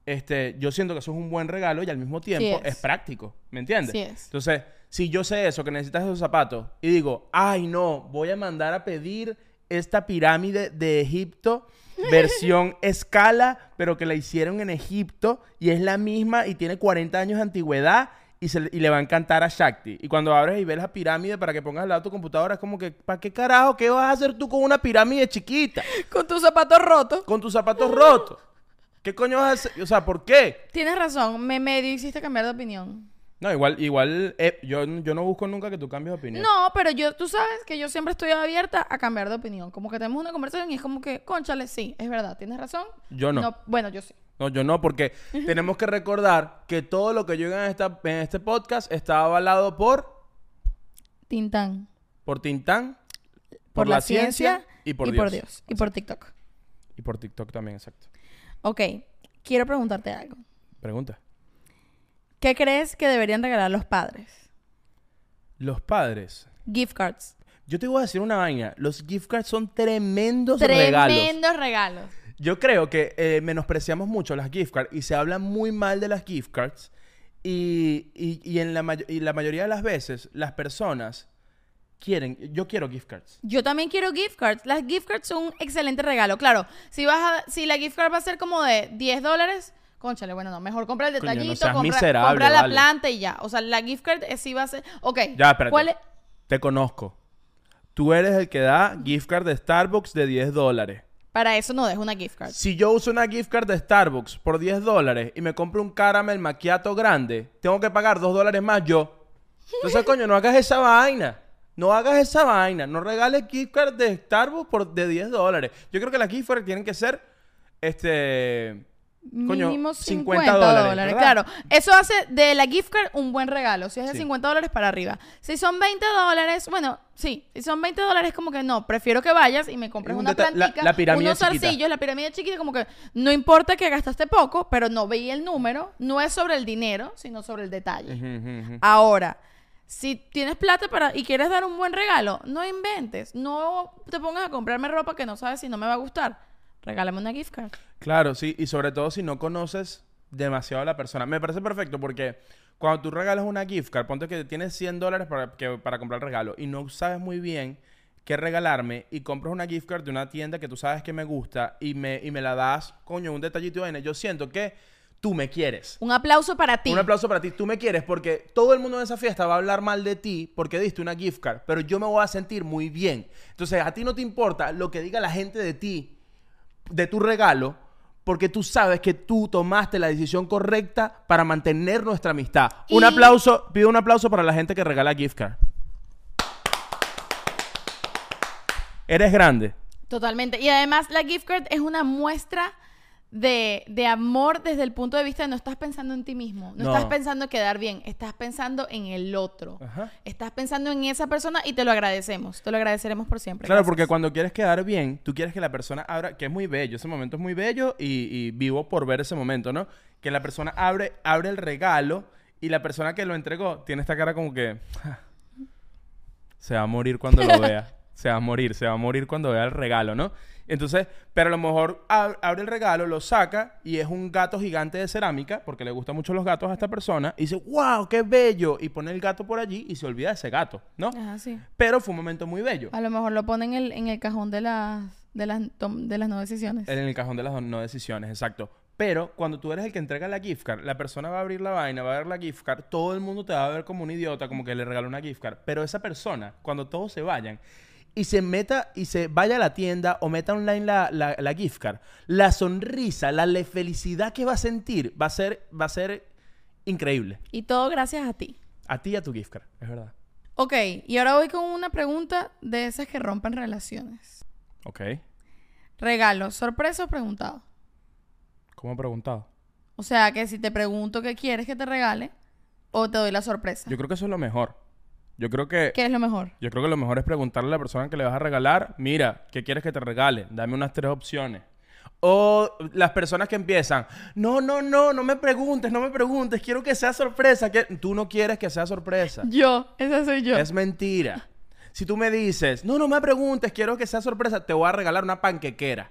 este, yo siento que eso es un buen regalo y al mismo tiempo es. es. práctico, ¿me entiendes? Sí es. Entonces, si yo sé eso, que necesitas esos zapatos, y digo, ay no, voy a mandar a pedir esta pirámide de Egipto, versión escala, pero que la hicieron en Egipto, y es la misma y tiene 40 años de antigüedad, y, se le- y le va a encantar a Shakti. Y cuando abres y ves la pirámide para que pongas al lado de tu computadora, es como que, ¿para qué carajo? ¿Qué vas a hacer tú con una pirámide chiquita? Con tus zapatos rotos. Con tus zapatos rotos. ¿Qué coño vas a hacer? O sea, ¿por qué? Tienes razón, me medio hiciste cambiar de opinión. No, igual, igual, eh, yo, yo no busco nunca que tú cambies de opinión. No, pero yo, tú sabes que yo siempre estoy abierta a cambiar de opinión. Como que tenemos una conversación y es como que, conchale, sí, es verdad, tienes razón. Yo no. bueno, yo sí. No, yo no, porque tenemos que recordar que todo lo que yo diga en, esta, en este podcast está avalado por, Tintán. por Tintán, Por, la, ciencia, y por y Dios. por Dios. Y por TikTok. Y por TikTok también, exacto. Ok, quiero preguntarte algo. Pregunta. ¿Qué crees que deberían regalar los padres? Los padres. Gift cards. Yo te voy a decir una vaina. Los gift cards son tremendos regalos. Tremendos regalos. Yo creo que eh, menospreciamos mucho las gift cards y se habla muy mal de las gift cards. Y, y- y en la, may- y la mayoría de las veces, las personas quieren. Yo quiero gift cards. Yo también quiero gift cards. Las gift cards son un excelente regalo. Claro, si vas a, si la gift card va a ser como de 10 dólares, conchale, bueno, no, mejor compra el Coño, no detallito, compra, la vale. planta y ya. O sea, la gift card eh, sí va a ser. Ok. Ya, espérate. ¿Cuál es? Te conozco. Tú eres el que da gift card de Starbucks de 10 dólares. Para eso no dejo una gift card. Si yo uso una gift card de Starbucks por 10 dólares y me compro un caramel macchiato grande, tengo que pagar 2 dólares más yo. Entonces, coño, no hagas esa vaina. No hagas esa vaina. No regales gift card de Starbucks por de 10 dólares. Yo creo que las gift cards tienen que ser, este... Coño, Mínimo 50 50, dólares. Claro, eso hace de la gift card un buen regalo. Si es de Sí. 50 dólares para arriba. Si son 20 dólares, bueno, sí. Si son 20 dólares, como que no. Prefiero que vayas y me compres Un una la- la pirámide unos zarcillos, la pirámide chiquita, como que no importa que gastaste poco, pero no veía el número. No es sobre el dinero, sino sobre el detalle. Ahora, si tienes plata para y quieres dar un buen regalo, no inventes. No te pongas a comprarme ropa que no sabes si no me va a gustar. Regálame una gift card. Claro, sí, y sobre todo si no conoces demasiado a la persona. Me parece perfecto porque cuando tú regalas una gift card, ponte que tienes 100 dólares para, que- para comprar el regalo y no sabes muy bien qué regalarme y compras una gift card de una tienda que tú sabes que me gusta y me, y me la das, coño, un detallito de vaina, Yo siento que tú me quieres. Un aplauso para ti. Un aplauso para ti. Tú me quieres porque todo el mundo en esa fiesta va a hablar mal de ti porque diste una gift card, pero yo me voy a sentir muy bien. Entonces, a ti no te importa lo que diga la gente de ti, de tu regalo, porque tú sabes que tú tomaste la decisión correcta para mantener nuestra amistad. Un aplauso, pido un aplauso para la gente que regala gift card. Eres grande. Totalmente. Y además la gift card es una muestra de, de amor desde el punto de vista de no estás pensando en ti mismo, no, No. estás pensando en quedar bien, estás pensando en el otro. Ajá. Estás pensando en esa persona y te lo agradecemos. Te lo agradeceremos por siempre. Claro, Gracias. porque cuando quieres quedar bien, tú quieres que la persona abra, que es muy bello, ese momento es muy bello y, y vivo por ver ese momento, ¿no? Que la persona abre, abre el regalo y la persona que lo entregó tiene esta cara como que "Ja, se va a morir cuando lo vea, se va a morir, se va a morir cuando vea el regalo, ¿no? Entonces, pero a lo mejor ab- abre el regalo, lo saca y es un gato gigante de cerámica, porque le gustan mucho los gatos a esta persona, y dice, wow, qué bello, y pone el gato por allí y se olvida de ese gato, ¿no? Ajá, sí. Pero fue un momento muy bello. A lo mejor lo ponen en el, en el cajón de las, de las, de las no decisiones. En el cajón de las no decisiones, exacto. Pero cuando tú eres el que entrega la gift card, la persona va a abrir la vaina, va a ver la gift card, todo el mundo te va a ver como un idiota, como que le regaló una gift card. Pero esa persona, cuando todos se vayan y se meta y se vaya a la tienda o meta online la, la- la gift card, la sonrisa, la felicidad que va a sentir va a ser, va a ser increíble. Y todo gracias a ti. A ti y a tu gift card, es verdad. Ok, y ahora voy con una pregunta de esas que rompen relaciones. Ok. Regalo, sorpresa o preguntado. ¿Cómo preguntado? O sea, que si te pregunto qué quieres que te regale, o te doy la sorpresa. Yo creo que eso es lo mejor. Yo creo que... ¿Qué es lo mejor? Yo creo que lo mejor es preguntarle a la persona que le vas a regalar, mira, ¿qué quieres que te regale? Dame unas tres opciones. O las personas que empiezan, no, no, no, no me preguntes, no me preguntes, quiero que sea sorpresa. Que tú no quieres que sea sorpresa. Yo, esa soy yo. Es mentira. Si tú me dices, no, no me preguntes, quiero que sea sorpresa, te voy a regalar una panquequera.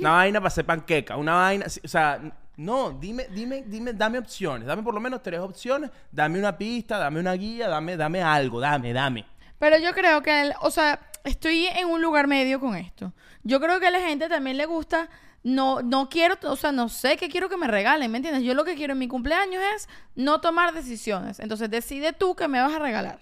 Una vaina para hacer panqueca, una vaina, o sea, no, dime, dime, dime, dame opciones, dame por lo menos tres opciones, dame una pista, dame una guía, dame, dame algo, dame, dame. Pero yo creo que, el- o sea, estoy en un lugar medio con esto. Yo creo que a la gente también le gusta, no, no quiero, o sea, no sé qué quiero que me regalen, ¿me entiendes? Yo lo que quiero en mi cumpleaños es no tomar decisiones. Entonces decide tú qué me vas a regalar.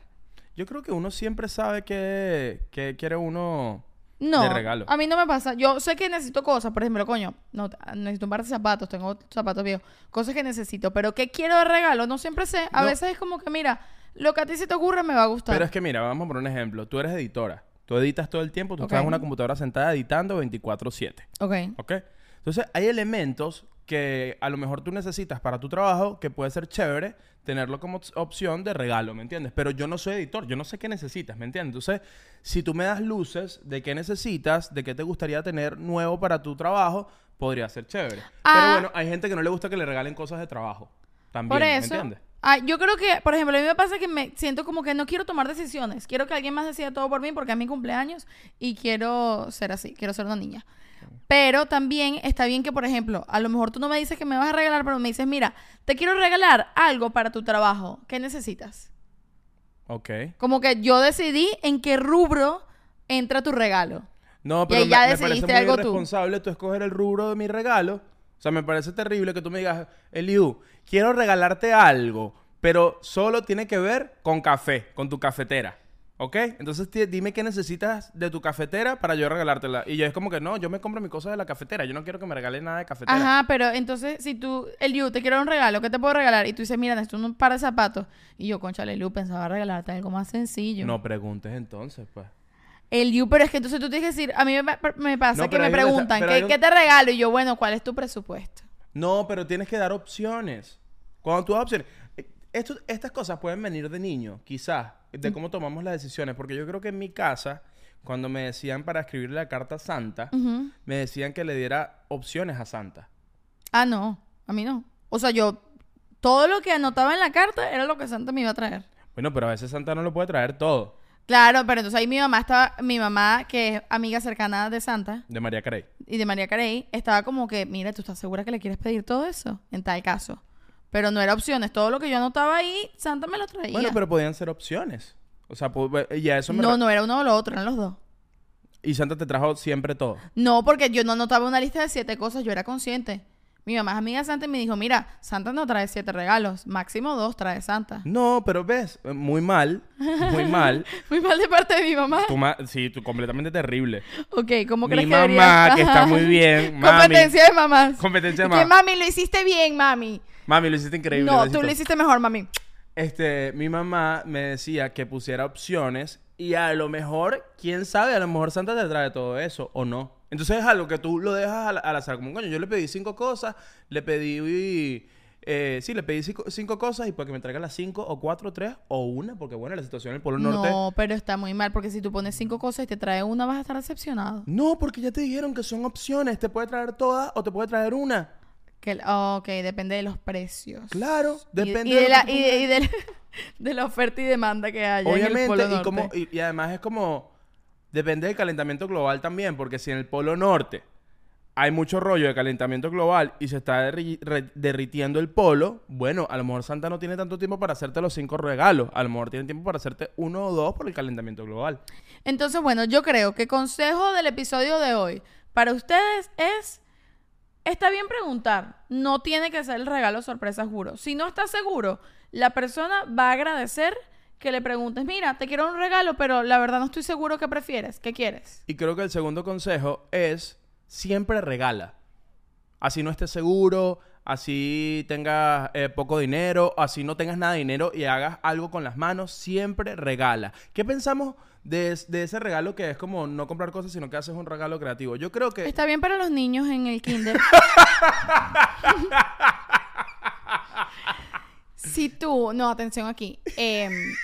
Yo creo que uno siempre sabe que, que quiere uno No, de regalo. a mí no me pasa. Yo sé que necesito cosas, por ejemplo, coño, no, necesito un par de zapatos, tengo zapatos viejos, cosas que necesito, pero qué quiero de regalo, no siempre sé. A No. veces es como que, mira, lo que a ti se te ocurre me va a gustar. Pero es que mira, vamos a poner un ejemplo. Tú eres editora. Tú editas todo el tiempo, tú estás en una computadora sentada editando 24/7. Ok. ¿Ok? Entonces, hay elementos que a lo mejor tú necesitas para tu trabajo que puede ser chévere tenerlo como op- opción de regalo, ¿me entiendes? Pero yo no soy editor, yo no sé qué necesitas, ¿me entiendes? Entonces, si tú me das luces de qué necesitas, de qué te gustaría tener nuevo para tu trabajo, podría ser chévere. Ah. Pero bueno, hay gente que no le gusta que le regalen cosas de trabajo. También, Por ¿me eso, entiendes? ah, yo creo que, por ejemplo, a mí me pasa que me siento como que no quiero tomar decisiones. Quiero que alguien más decida todo por mí porque es mi cumpleaños y quiero ser así, quiero ser una niña. Pero también está bien que, por ejemplo, a lo mejor tú no me dices que me vas a regalar, pero me dices, mira, te quiero regalar algo para tu trabajo. ¿Qué necesitas? Ok. Como que yo decidí en qué rubro entra tu regalo. No, Y pero ahí ya me, me parece muy algo tú. irresponsable tú escoger el rubro de mi regalo. O sea, me parece terrible que tú me digas, Eliu, quiero regalarte algo, pero solo tiene que ver con café, con tu cafetera. ¿Ok? Entonces dime qué necesitas de tu cafetera para yo regalártela. Y yo es como que no, yo me compro mi cosa de la cafetera. Yo no quiero que me regales nada de cafetera. Ajá, pero entonces, si tú, el Yu, te quiero un regalo, ¿qué te puedo regalar? Y tú dices, mira, necesito un par de zapatos. Y yo, concha, el Yu, pensaba regalarte algo más sencillo. No preguntes entonces, pues. El Yu, pero es que entonces tú tienes que decir, a mí me, me pasa No, que me preguntan, pero ¿qué, hay un- qué te regalo? Y yo, bueno, ¿cuál es tu presupuesto? No, pero tienes que dar opciones. Cuando tú das opciones. Esto- estas cosas pueden venir de niño, quizás, de cómo tomamos las decisiones. Porque yo creo que en mi casa, cuando me decían para escribirle la carta a Santa, me decían que le diera opciones a Santa. Ah, no, a mí no. O sea, yo, todo lo que anotaba en la carta era lo que Santa me iba a traer. Bueno, pero a veces Santa no lo puede traer todo. Claro, pero entonces ahí mi mamá estaba, mi mamá, que es amiga cercana de Santa De María Carey. y de María Carey, estaba como que, mira, ¿tú estás segura que le quieres pedir todo eso? En tal caso. Pero no era opciones, todo lo que yo anotaba ahí, Santa me lo traía. Bueno, pero podían ser opciones. O sea, pu- y a eso me... no, no era uno o lo otro, eran los dos. Y Santa te trajo siempre todo. No, porque yo no anotaba una lista de siete cosas, yo era consciente. Mi mamá es amiga de Santa y me dijo, mira, Santa no trae siete regalos, máximo dos trae Santa. No, pero ves, eh, muy mal, muy mal. Muy mal de parte de mi mamá. Tu ma- sí, tú completamente terrible. Ok, ¿cómo Mi crees que mamá, debería? que está muy bien, mami. Competencia de mamás. Competencia de Que mamá. mami, lo hiciste bien, mami. Mami, lo hiciste increíble. No, tú lo hiciste mejor, mami. Este, mi mamá me decía que pusiera opciones y a lo mejor, quién sabe, a lo mejor Santa te trae todo eso o no. Entonces es algo que tú lo dejas al, al azar. Como, coño, yo le pedí cinco cosas, le pedí... eh, sí, le pedí cinco, cinco cosas y para que me traiga las cinco o cuatro, tres o una, porque bueno, la situación en el Polo Norte... No, pero está muy mal, porque si tú pones cinco cosas y te trae una, vas a estar decepcionado. No, porque ya te dijeron que son opciones. Te puede traer todas o te puede traer una. Que, oh, ok, depende de los precios. Claro, Y- depende y, de, lo la, y, de, y de la- de la oferta y demanda que haya en el Obviamente, y, como, y, y además es como. Depende del calentamiento global también, porque si en el Polo Norte hay mucho rollo de calentamiento global y se está derritiendo el polo, bueno, a lo mejor Santa no tiene tanto tiempo para hacerte los cinco regalos. A lo mejor tiene tiempo para hacerte uno o dos por el calentamiento global. Entonces, bueno, yo creo que consejo del episodio de hoy para ustedes es, está bien preguntar, no tiene que ser el regalo sorpresa, juro. Si no estás seguro, la persona va a agradecer que le preguntes, mira, te quiero un regalo, pero la verdad no estoy seguro qué prefieres, qué quieres. Y creo que el segundo consejo es siempre regala. Así no estés seguro, así tengas eh, poco dinero, así no tengas nada de dinero y hagas algo con las manos, siempre regala. ¿Qué pensamos de, de ese regalo que es como no comprar cosas, sino que haces un regalo creativo? Yo creo que... Está bien para los niños en el kinder. si tú, no, atención aquí. Em,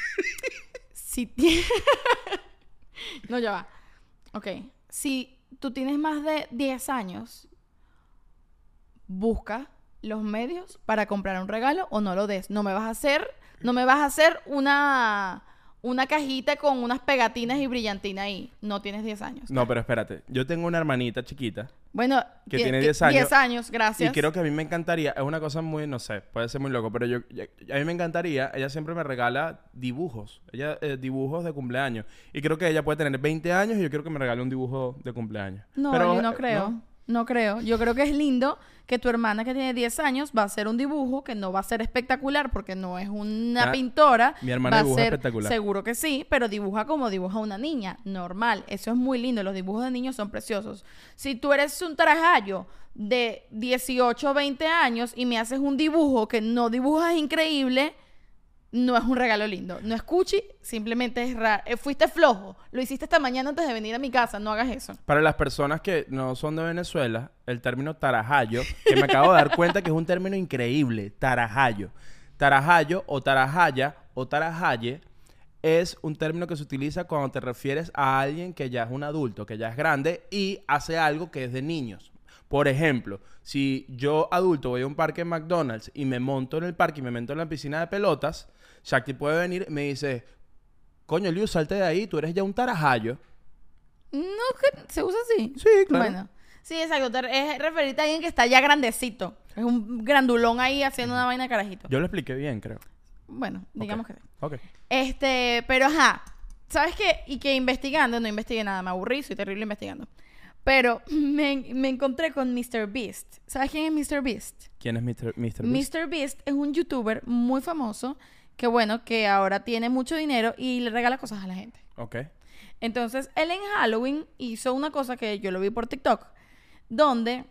si no, ya va. Ok. Si tú tienes más de 10 años, busca los medios para comprar un regalo o no lo des. No me vas a hacer, no me vas a hacer una, una cajita con unas pegatinas y brillantina ahí. No tienes 10 años. No, pero espérate. Yo tengo una hermanita chiquita Bueno, Que ti- tiene ti- 10 años. 10 años, gracias. Y creo que a mí me encantaría, es una cosa muy, no sé, puede ser muy loco, pero yo, yo- a mí me encantaría, ella siempre me regala dibujos, ella eh, dibujos de cumpleaños. Y creo que ella puede tener 20 años y yo quiero que me regale un dibujo de cumpleaños. No, Pero, Eli, no eh, creo. ¿no? ¿No? creo. Yo creo que es lindo que tu hermana que tiene 10 años va a hacer un dibujo que no va a ser espectacular porque no es una Ah, pintora. mi hermana va a dibuja ser, espectacular. Seguro que sí, pero dibuja como dibuja una niña, normal. Eso es muy lindo. Los dibujos de niños son preciosos. Si tú eres un trajallo de 18 o 20 años y me haces un dibujo que no dibujas increíble, no es un regalo lindo. No es cuchi, simplemente es raro. Eh, fuiste flojo. Lo hiciste esta mañana antes de venir a mi casa. No hagas eso. Para las personas que no son de Venezuela, el término tarajayo, que me acabo de dar cuenta que es un término increíble, tarajayo. Tarajayo o tarajaya o tarajaye es un término que se utiliza cuando te refieres a alguien que ya es un adulto, que ya es grande y hace algo que es de niños. Por ejemplo, si yo adulto voy a un parque en McDonald's y me monto en el parque y me meto en la piscina de pelotas, Shakti puede venir y me dice, coño, Liu, salte de ahí, tú eres ya un tarajayo. No, que se usa así. Sí, claro. Bueno, Sí, exacto. Es referirte a alguien que está ya grandecito. Es un grandulón ahí haciendo una vaina de carajito. Yo lo expliqué bien, creo. Bueno, digamos que sí. Ok. Este, pero ajá. ¿Sabes qué? Y que investigando, no investigué nada, me aburrí, soy terrible investigando. Pero me, me encontré con Mr. Beast. ¿Sabes quién es Mr. Beast? ¿Quién es Mr. Mr. Beast? Mr. Beast es un youtuber muy famoso que, bueno, que ahora tiene mucho dinero y le regala cosas a la gente. Ok. Entonces, él en Halloween hizo una cosa que yo lo vi por TikTok, donde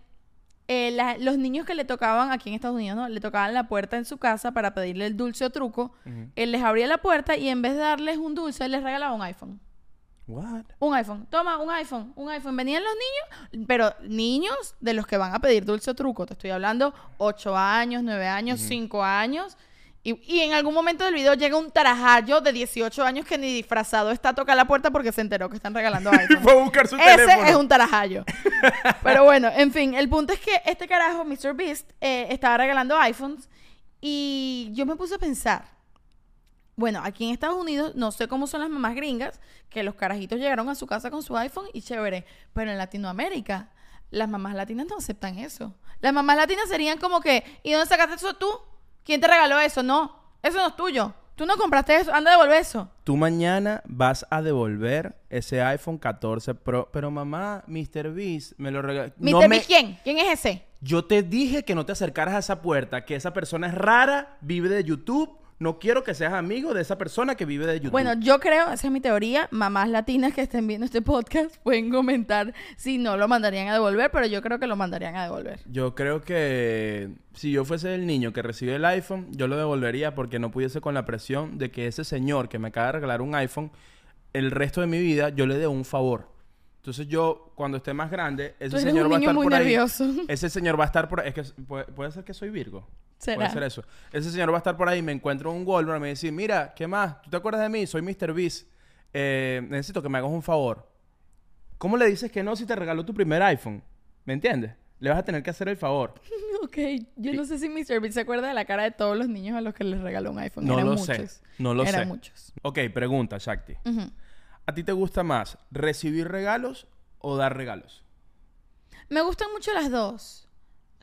eh, la- los niños que le tocaban aquí en Estados Unidos, ¿no? Le tocaban la puerta en su casa para pedirle el dulce o truco. Él les abría la puerta y en vez de darles un dulce, les regalaba un iPhone. What? Un iPhone. Toma, un iPhone. Un iPhone. Venían los niños, pero niños de los que van a pedir dulce o truco. Te estoy hablando 8 años, 9 años, 5 años. Y, y en algún momento del video llega un tarajallo de 18 años que ni disfrazado está a tocar la puerta porque se enteró que están regalando iPhone. Fue a buscar su Ese teléfono. es un tarajallo. Pero bueno, en fin, el punto es que este carajo, Mr. Beast, eh, estaba regalando iPhones y yo me puse a pensar. Bueno, aquí en Estados Unidos no sé cómo son las mamás gringas, que los carajitos llegaron a su casa con su iPhone y chévere. Pero en Latinoamérica, las mamás latinas no aceptan eso. Las mamás latinas serían como que, ¿y dónde sacaste eso tú? ¿Quién te regaló eso? No, eso no es tuyo. Tú no compraste eso, anda a devolver eso. Tú mañana vas a devolver ese iPhone 14 Pro. Pero mamá, Mr. Beast me lo regaló. Mr. Beast, ¿quién? ¿Quién es ese? Yo te dije que no te acercaras a esa puerta, que esa persona es rara, vive de YouTube. No quiero que seas amigo de esa persona que vive de YouTube. Bueno, yo creo, esa es mi teoría, mamás latinas que estén viendo este podcast pueden comentar si no lo mandarían a devolver, pero yo creo que lo mandarían a devolver. Yo creo que si yo fuese el niño que recibe el iPhone, yo lo devolvería porque no pudiese con la presión de que ese señor que me acaba de regalar un iPhone, el resto de mi vida yo le dé un favor. Entonces yo, cuando esté más grande, ese señor va a estar muy por ahí. nervioso. Ese señor va a estar por ahí. Es que puede, puede ser que soy Virgo. ¿Será? Puede ser eso. Ese señor va a estar por ahí, me encuentro un Walmart y me dice, mira, ¿qué más? ¿Tú te acuerdas de mí? Soy Mr. Beast. Eh, necesito que me hagas un favor. ¿Cómo le dices que no si te regaló tu primer iPhone? ¿Me entiendes? Le vas a tener que hacer el favor. Ok, yo no sé si Mr. Beast se acuerda de la cara de todos los niños a los que les regaló un iPhone. No Eran lo muchos. sé. No lo Eran sé. muchos. Ok, pregunta, Shakti. Ujú. ¿A ti te gusta más recibir regalos o dar regalos? Me gustan mucho las dos.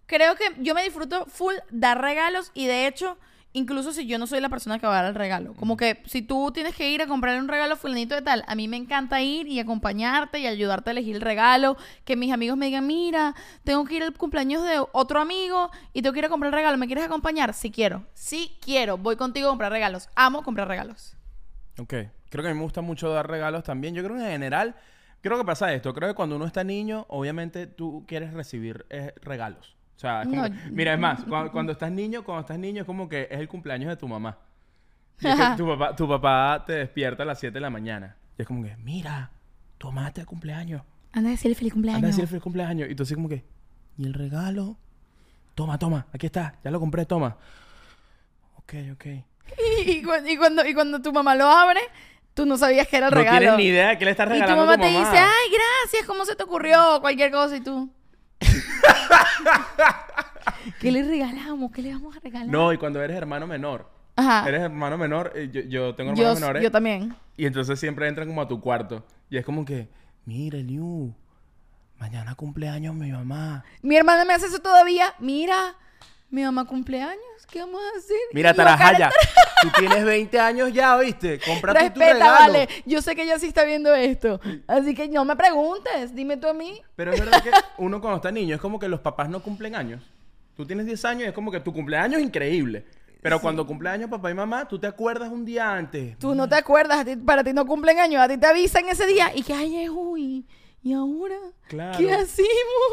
Creo que yo me disfruto full dar regalos y de hecho, incluso si yo no soy la persona que va a dar el regalo. Como que si tú tienes que ir a comprarle un regalo fulanito de tal, a mí me encanta ir y acompañarte y ayudarte a elegir el regalo. Que mis amigos me digan, mira, tengo que ir al cumpleaños de otro amigo y tengo que ir a comprar el regalo. ¿Me quieres acompañar? Sí quiero. Sí quiero. Voy contigo a comprar regalos. Amo comprar regalos. Ok. Creo que a mí me gusta mucho dar regalos también. Yo creo que en general, creo que pasa esto. Creo que cuando uno está niño, obviamente tú quieres recibir eh, regalos. O sea, es como- No. mira, es más, cuando, cuando estás niño, cuando estás niño es como que es el cumpleaños de tu mamá. Y es que tu, papá, tu papá te despierta a las 7 de la mañana. Y es como que, mira, tu mamá te cumpleaños. Anda a decirle feliz cumpleaños. Anda a decir feliz cumpleaños. Y tú así como que, ¿y el regalo? Toma, toma, aquí está, ya lo compré, toma. Ok, ok. Y, cu- y cuando, y cuando tu mamá lo abre, tú no sabías que era el no regalo. tienes ni idea de qué le estás Y tu regalando mamá a tu te mamá. dice, ay, gracias, ¿cómo se te ocurrió? Cualquier cosa y tú. ¿Qué le regalamos? ¿Qué le vamos a regalar? No, y cuando eres hermano menor. Ajá. Eres hermano menor, eh, yo, yo tengo yo, hermanos menores. yo también. Y entonces siempre entran como a tu cuarto. Y es como que, mire, Liu, mañana cumpleaños mi mamá. Mi hermana me hace eso todavía. Mira, mi mamá cumpleaños. ¿Qué vamos a hacer? Mira, Y yo, "Karen, Tarajaya, tú tienes 20 años ya, ¿oíste? Cómprate tu regalo. vale. Yo sé que ella sí está viendo esto. Así que no me preguntes. Dime tú a mí. Pero es verdad que uno cuando está niño es como que los papás no cumplen años. Tú tienes 10 años y es como que tu cumpleaños es increíble. Pero cuando cumpleaños papá y mamá, tú te acuerdas un día antes. Tú no te acuerdas. para ti no cumplen años. A ti te avisan ese día. Y que, ay, es hoy. ¿Y ahora? Claro. ¿Qué hacemos?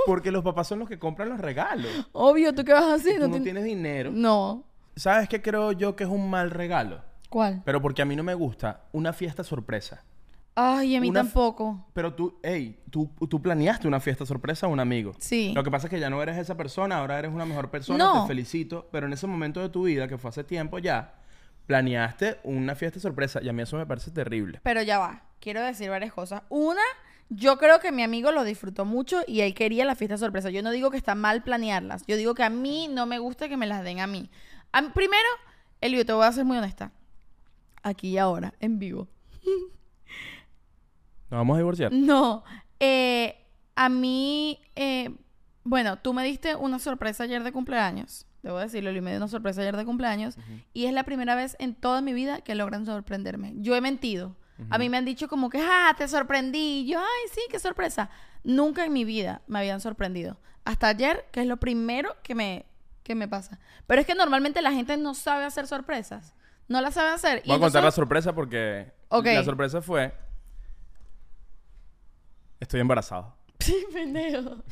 Porque los papás son los que compran los regalos. Obvio, ¿tú qué vas a hacer? Tú no tien- tienes dinero. No. ¿Sabes qué creo yo que es un mal regalo? ¿Cuál? Pero porque a mí no me gusta una fiesta sorpresa. Ay, a mí Una tampoco. Pero tú, hey, tú, tú planeaste una fiesta sorpresa a un amigo. Sí. Lo que pasa es que ya no eres esa persona, ahora eres una mejor persona, No. te felicito. Pero en ese momento de tu vida, que fue hace tiempo ya, planeaste una fiesta sorpresa y a mí eso me parece terrible. Pero ya va. Quiero decir varias cosas. Una, yo creo que mi amigo lo disfrutó mucho y él quería la fiesta sorpresa. Yo no digo que está mal planearlas. Yo digo que a mí no me gusta que me las den a mí. A mí- primero, Elio, te voy a ser muy honesta. Aquí y ahora, en vivo. ¿Nos vamos a divorciar? No. eh, a mí, eh, bueno, tú me diste una sorpresa ayer de cumpleaños. Debo decirlo, y me dio una sorpresa ayer de cumpleaños. Y es la primera vez en toda mi vida que logran sorprenderme. Yo he mentido. A mí me han dicho como que, ah, te sorprendí. Y yo, ay, sí, qué sorpresa. Nunca en mi vida me habían sorprendido. Hasta ayer, que es lo primero que me, que me pasa. Pero es que normalmente la gente no sabe hacer sorpresas. No la sabe hacer. Y Voy a contar la sorpresa porque Ok. la sorpresa fue... Estoy embarazado. Sí, pendejo.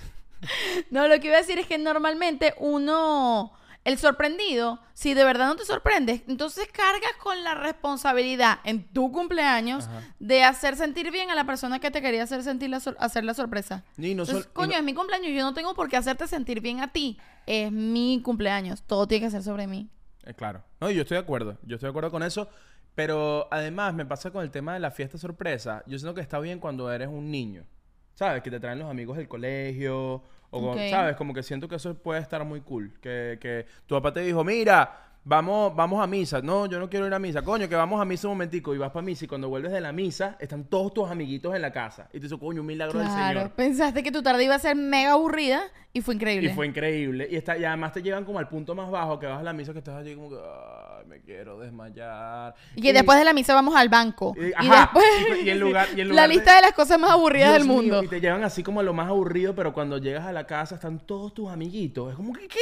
No, lo que iba a decir es que normalmente uno, el sorprendido, si de verdad no te sorprendes, entonces cargas con la responsabilidad en tu cumpleaños Ajá. de hacer sentir bien a la persona que te quería hacer sentir la sor- hacer la sorpresa. Y no Entonces, sol- y coño, no- es mi cumpleaños, yo no tengo por qué hacerte sentir bien a ti. Es mi cumpleaños, todo tiene que ser sobre mí. Eh, claro. No, yo estoy de acuerdo. Yo estoy de acuerdo con eso. Pero además me pasa con el tema de la fiesta sorpresa. Yo siento que está bien cuando eres un niño. ¿Sabes? Que te traen los amigos del colegio. O. ¿sabes? Como que siento que eso puede estar muy cool. Que, que tu papá te dijo, mira, vamos, vamos a misa. No, yo no quiero ir a misa. Coño, que vamos a misa un momentico. Y vas para misa. Y cuando vuelves de la misa, están todos tus amiguitos en la casa. Y te dices, coño, un milagro del Señor. pensaste que tu tarde iba a ser mega aburrida y fue increíble. Y fue increíble. Y, está, y además te llevan como al punto más bajo, que vas a la misa, que estás allí como que, ay, me quiero desmayar. Y que después de la misa vamos al banco. Y- Y, después y- y en lugar- y la de- lista de las cosas más aburridas Dios del mundo. y te llevan así como a lo más aburrido, pero cuando llegas a la casa están todos tus amiguitos. Es como que, ¿qué?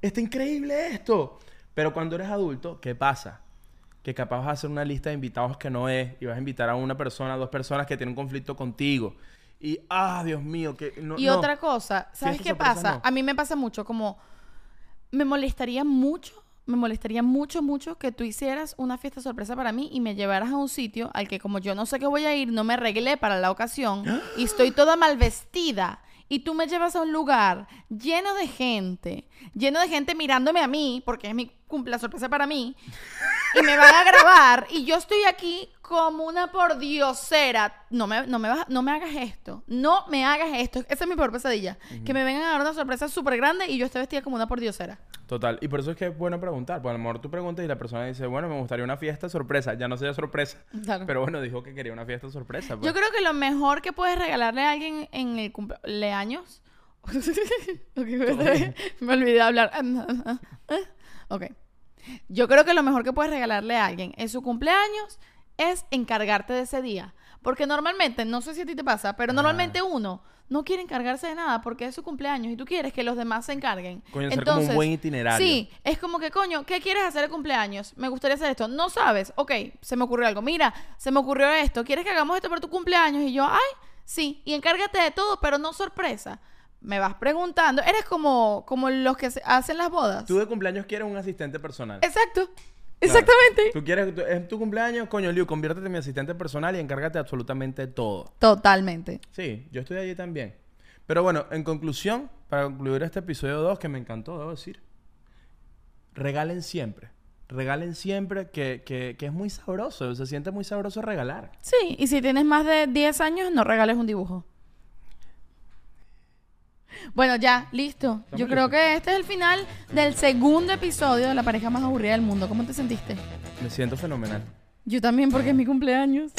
Está increíble esto. Pero cuando eres adulto, ¿qué pasa? Que capaz vas a hacer una lista de invitados que no es y vas a invitar a una persona, a dos personas que tienen un conflicto contigo. Y, ah, Dios mío, que no. y no. otra cosa, ¿sabes qué sorpresa, pasa? no. A mí me pasa mucho, como me molestaría mucho, me molestaría mucho, mucho que tú hicieras una fiesta sorpresa para mí y me llevaras a un sitio al que como yo no sé qué voy a ir, no me arreglé para la ocasión y estoy toda mal vestida. Y tú me llevas a un lugar lleno de gente, lleno de gente mirándome a mí, porque es mi cumple sorpresa para mí, y me van a grabar y yo estoy aquí como una pordiosera. No me, no me, vas- no me hagas esto. No me hagas esto. Esa es mi peor pesadilla. Que me vengan a dar una sorpresa súper grande y yo esté vestida como una pordiosera. Total. Y por eso es que es bueno preguntar. Pues a lo mejor tú preguntas y la persona dice, bueno, me gustaría una fiesta sorpresa. Ya no sería sorpresa. Claro. Pero bueno, dijo que quería una fiesta sorpresa. pues. Yo creo que lo mejor que puedes regalarle a alguien en el cumpleaños. Ok, me olvidé de hablar. ok. Yo creo que lo mejor que puedes regalarle a alguien en su cumpleaños es encargarte de ese día. Porque normalmente, no sé si a ti te pasa, pero normalmente uno no quiere encargarse de nada porque es su cumpleaños y tú quieres que los demás se encarguen. Coño, hacer como un buen itinerario. Sí, es como que, coño, ¿qué quieres hacer de cumpleaños? Me gustaría hacer esto. No sabes. Ok, se me ocurrió algo. Mira, se me ocurrió esto. ¿Quieres que hagamos esto por tu cumpleaños? Y yo, ay, sí. Y encárgate de todo, pero no sorpresa. Me vas preguntando. Eres como, como los que se- hacen las bodas. Tú de cumpleaños quieres un asistente personal. Exacto. Claro. Exactamente. Tú quieres, tú- es tu cumpleaños, coño, Liu, conviértete en mi asistente personal y encárgate de absolutamente todo. Totalmente. Sí, yo estoy allí también. Pero bueno, en conclusión, para concluir este episodio 2, que me encantó, debo decir, regalen siempre. Regalen siempre, que, que, que es muy sabroso. Se siente muy sabroso regalar. Sí, y si tienes más de 10 años, no regales un dibujo. Bueno, ya, listo. Estamos Yo creo listos. que este es el final del segundo episodio de La pareja más aburrida del mundo. ¿Cómo te sentiste? Me siento fenomenal. Yo también, porque es mi cumpleaños.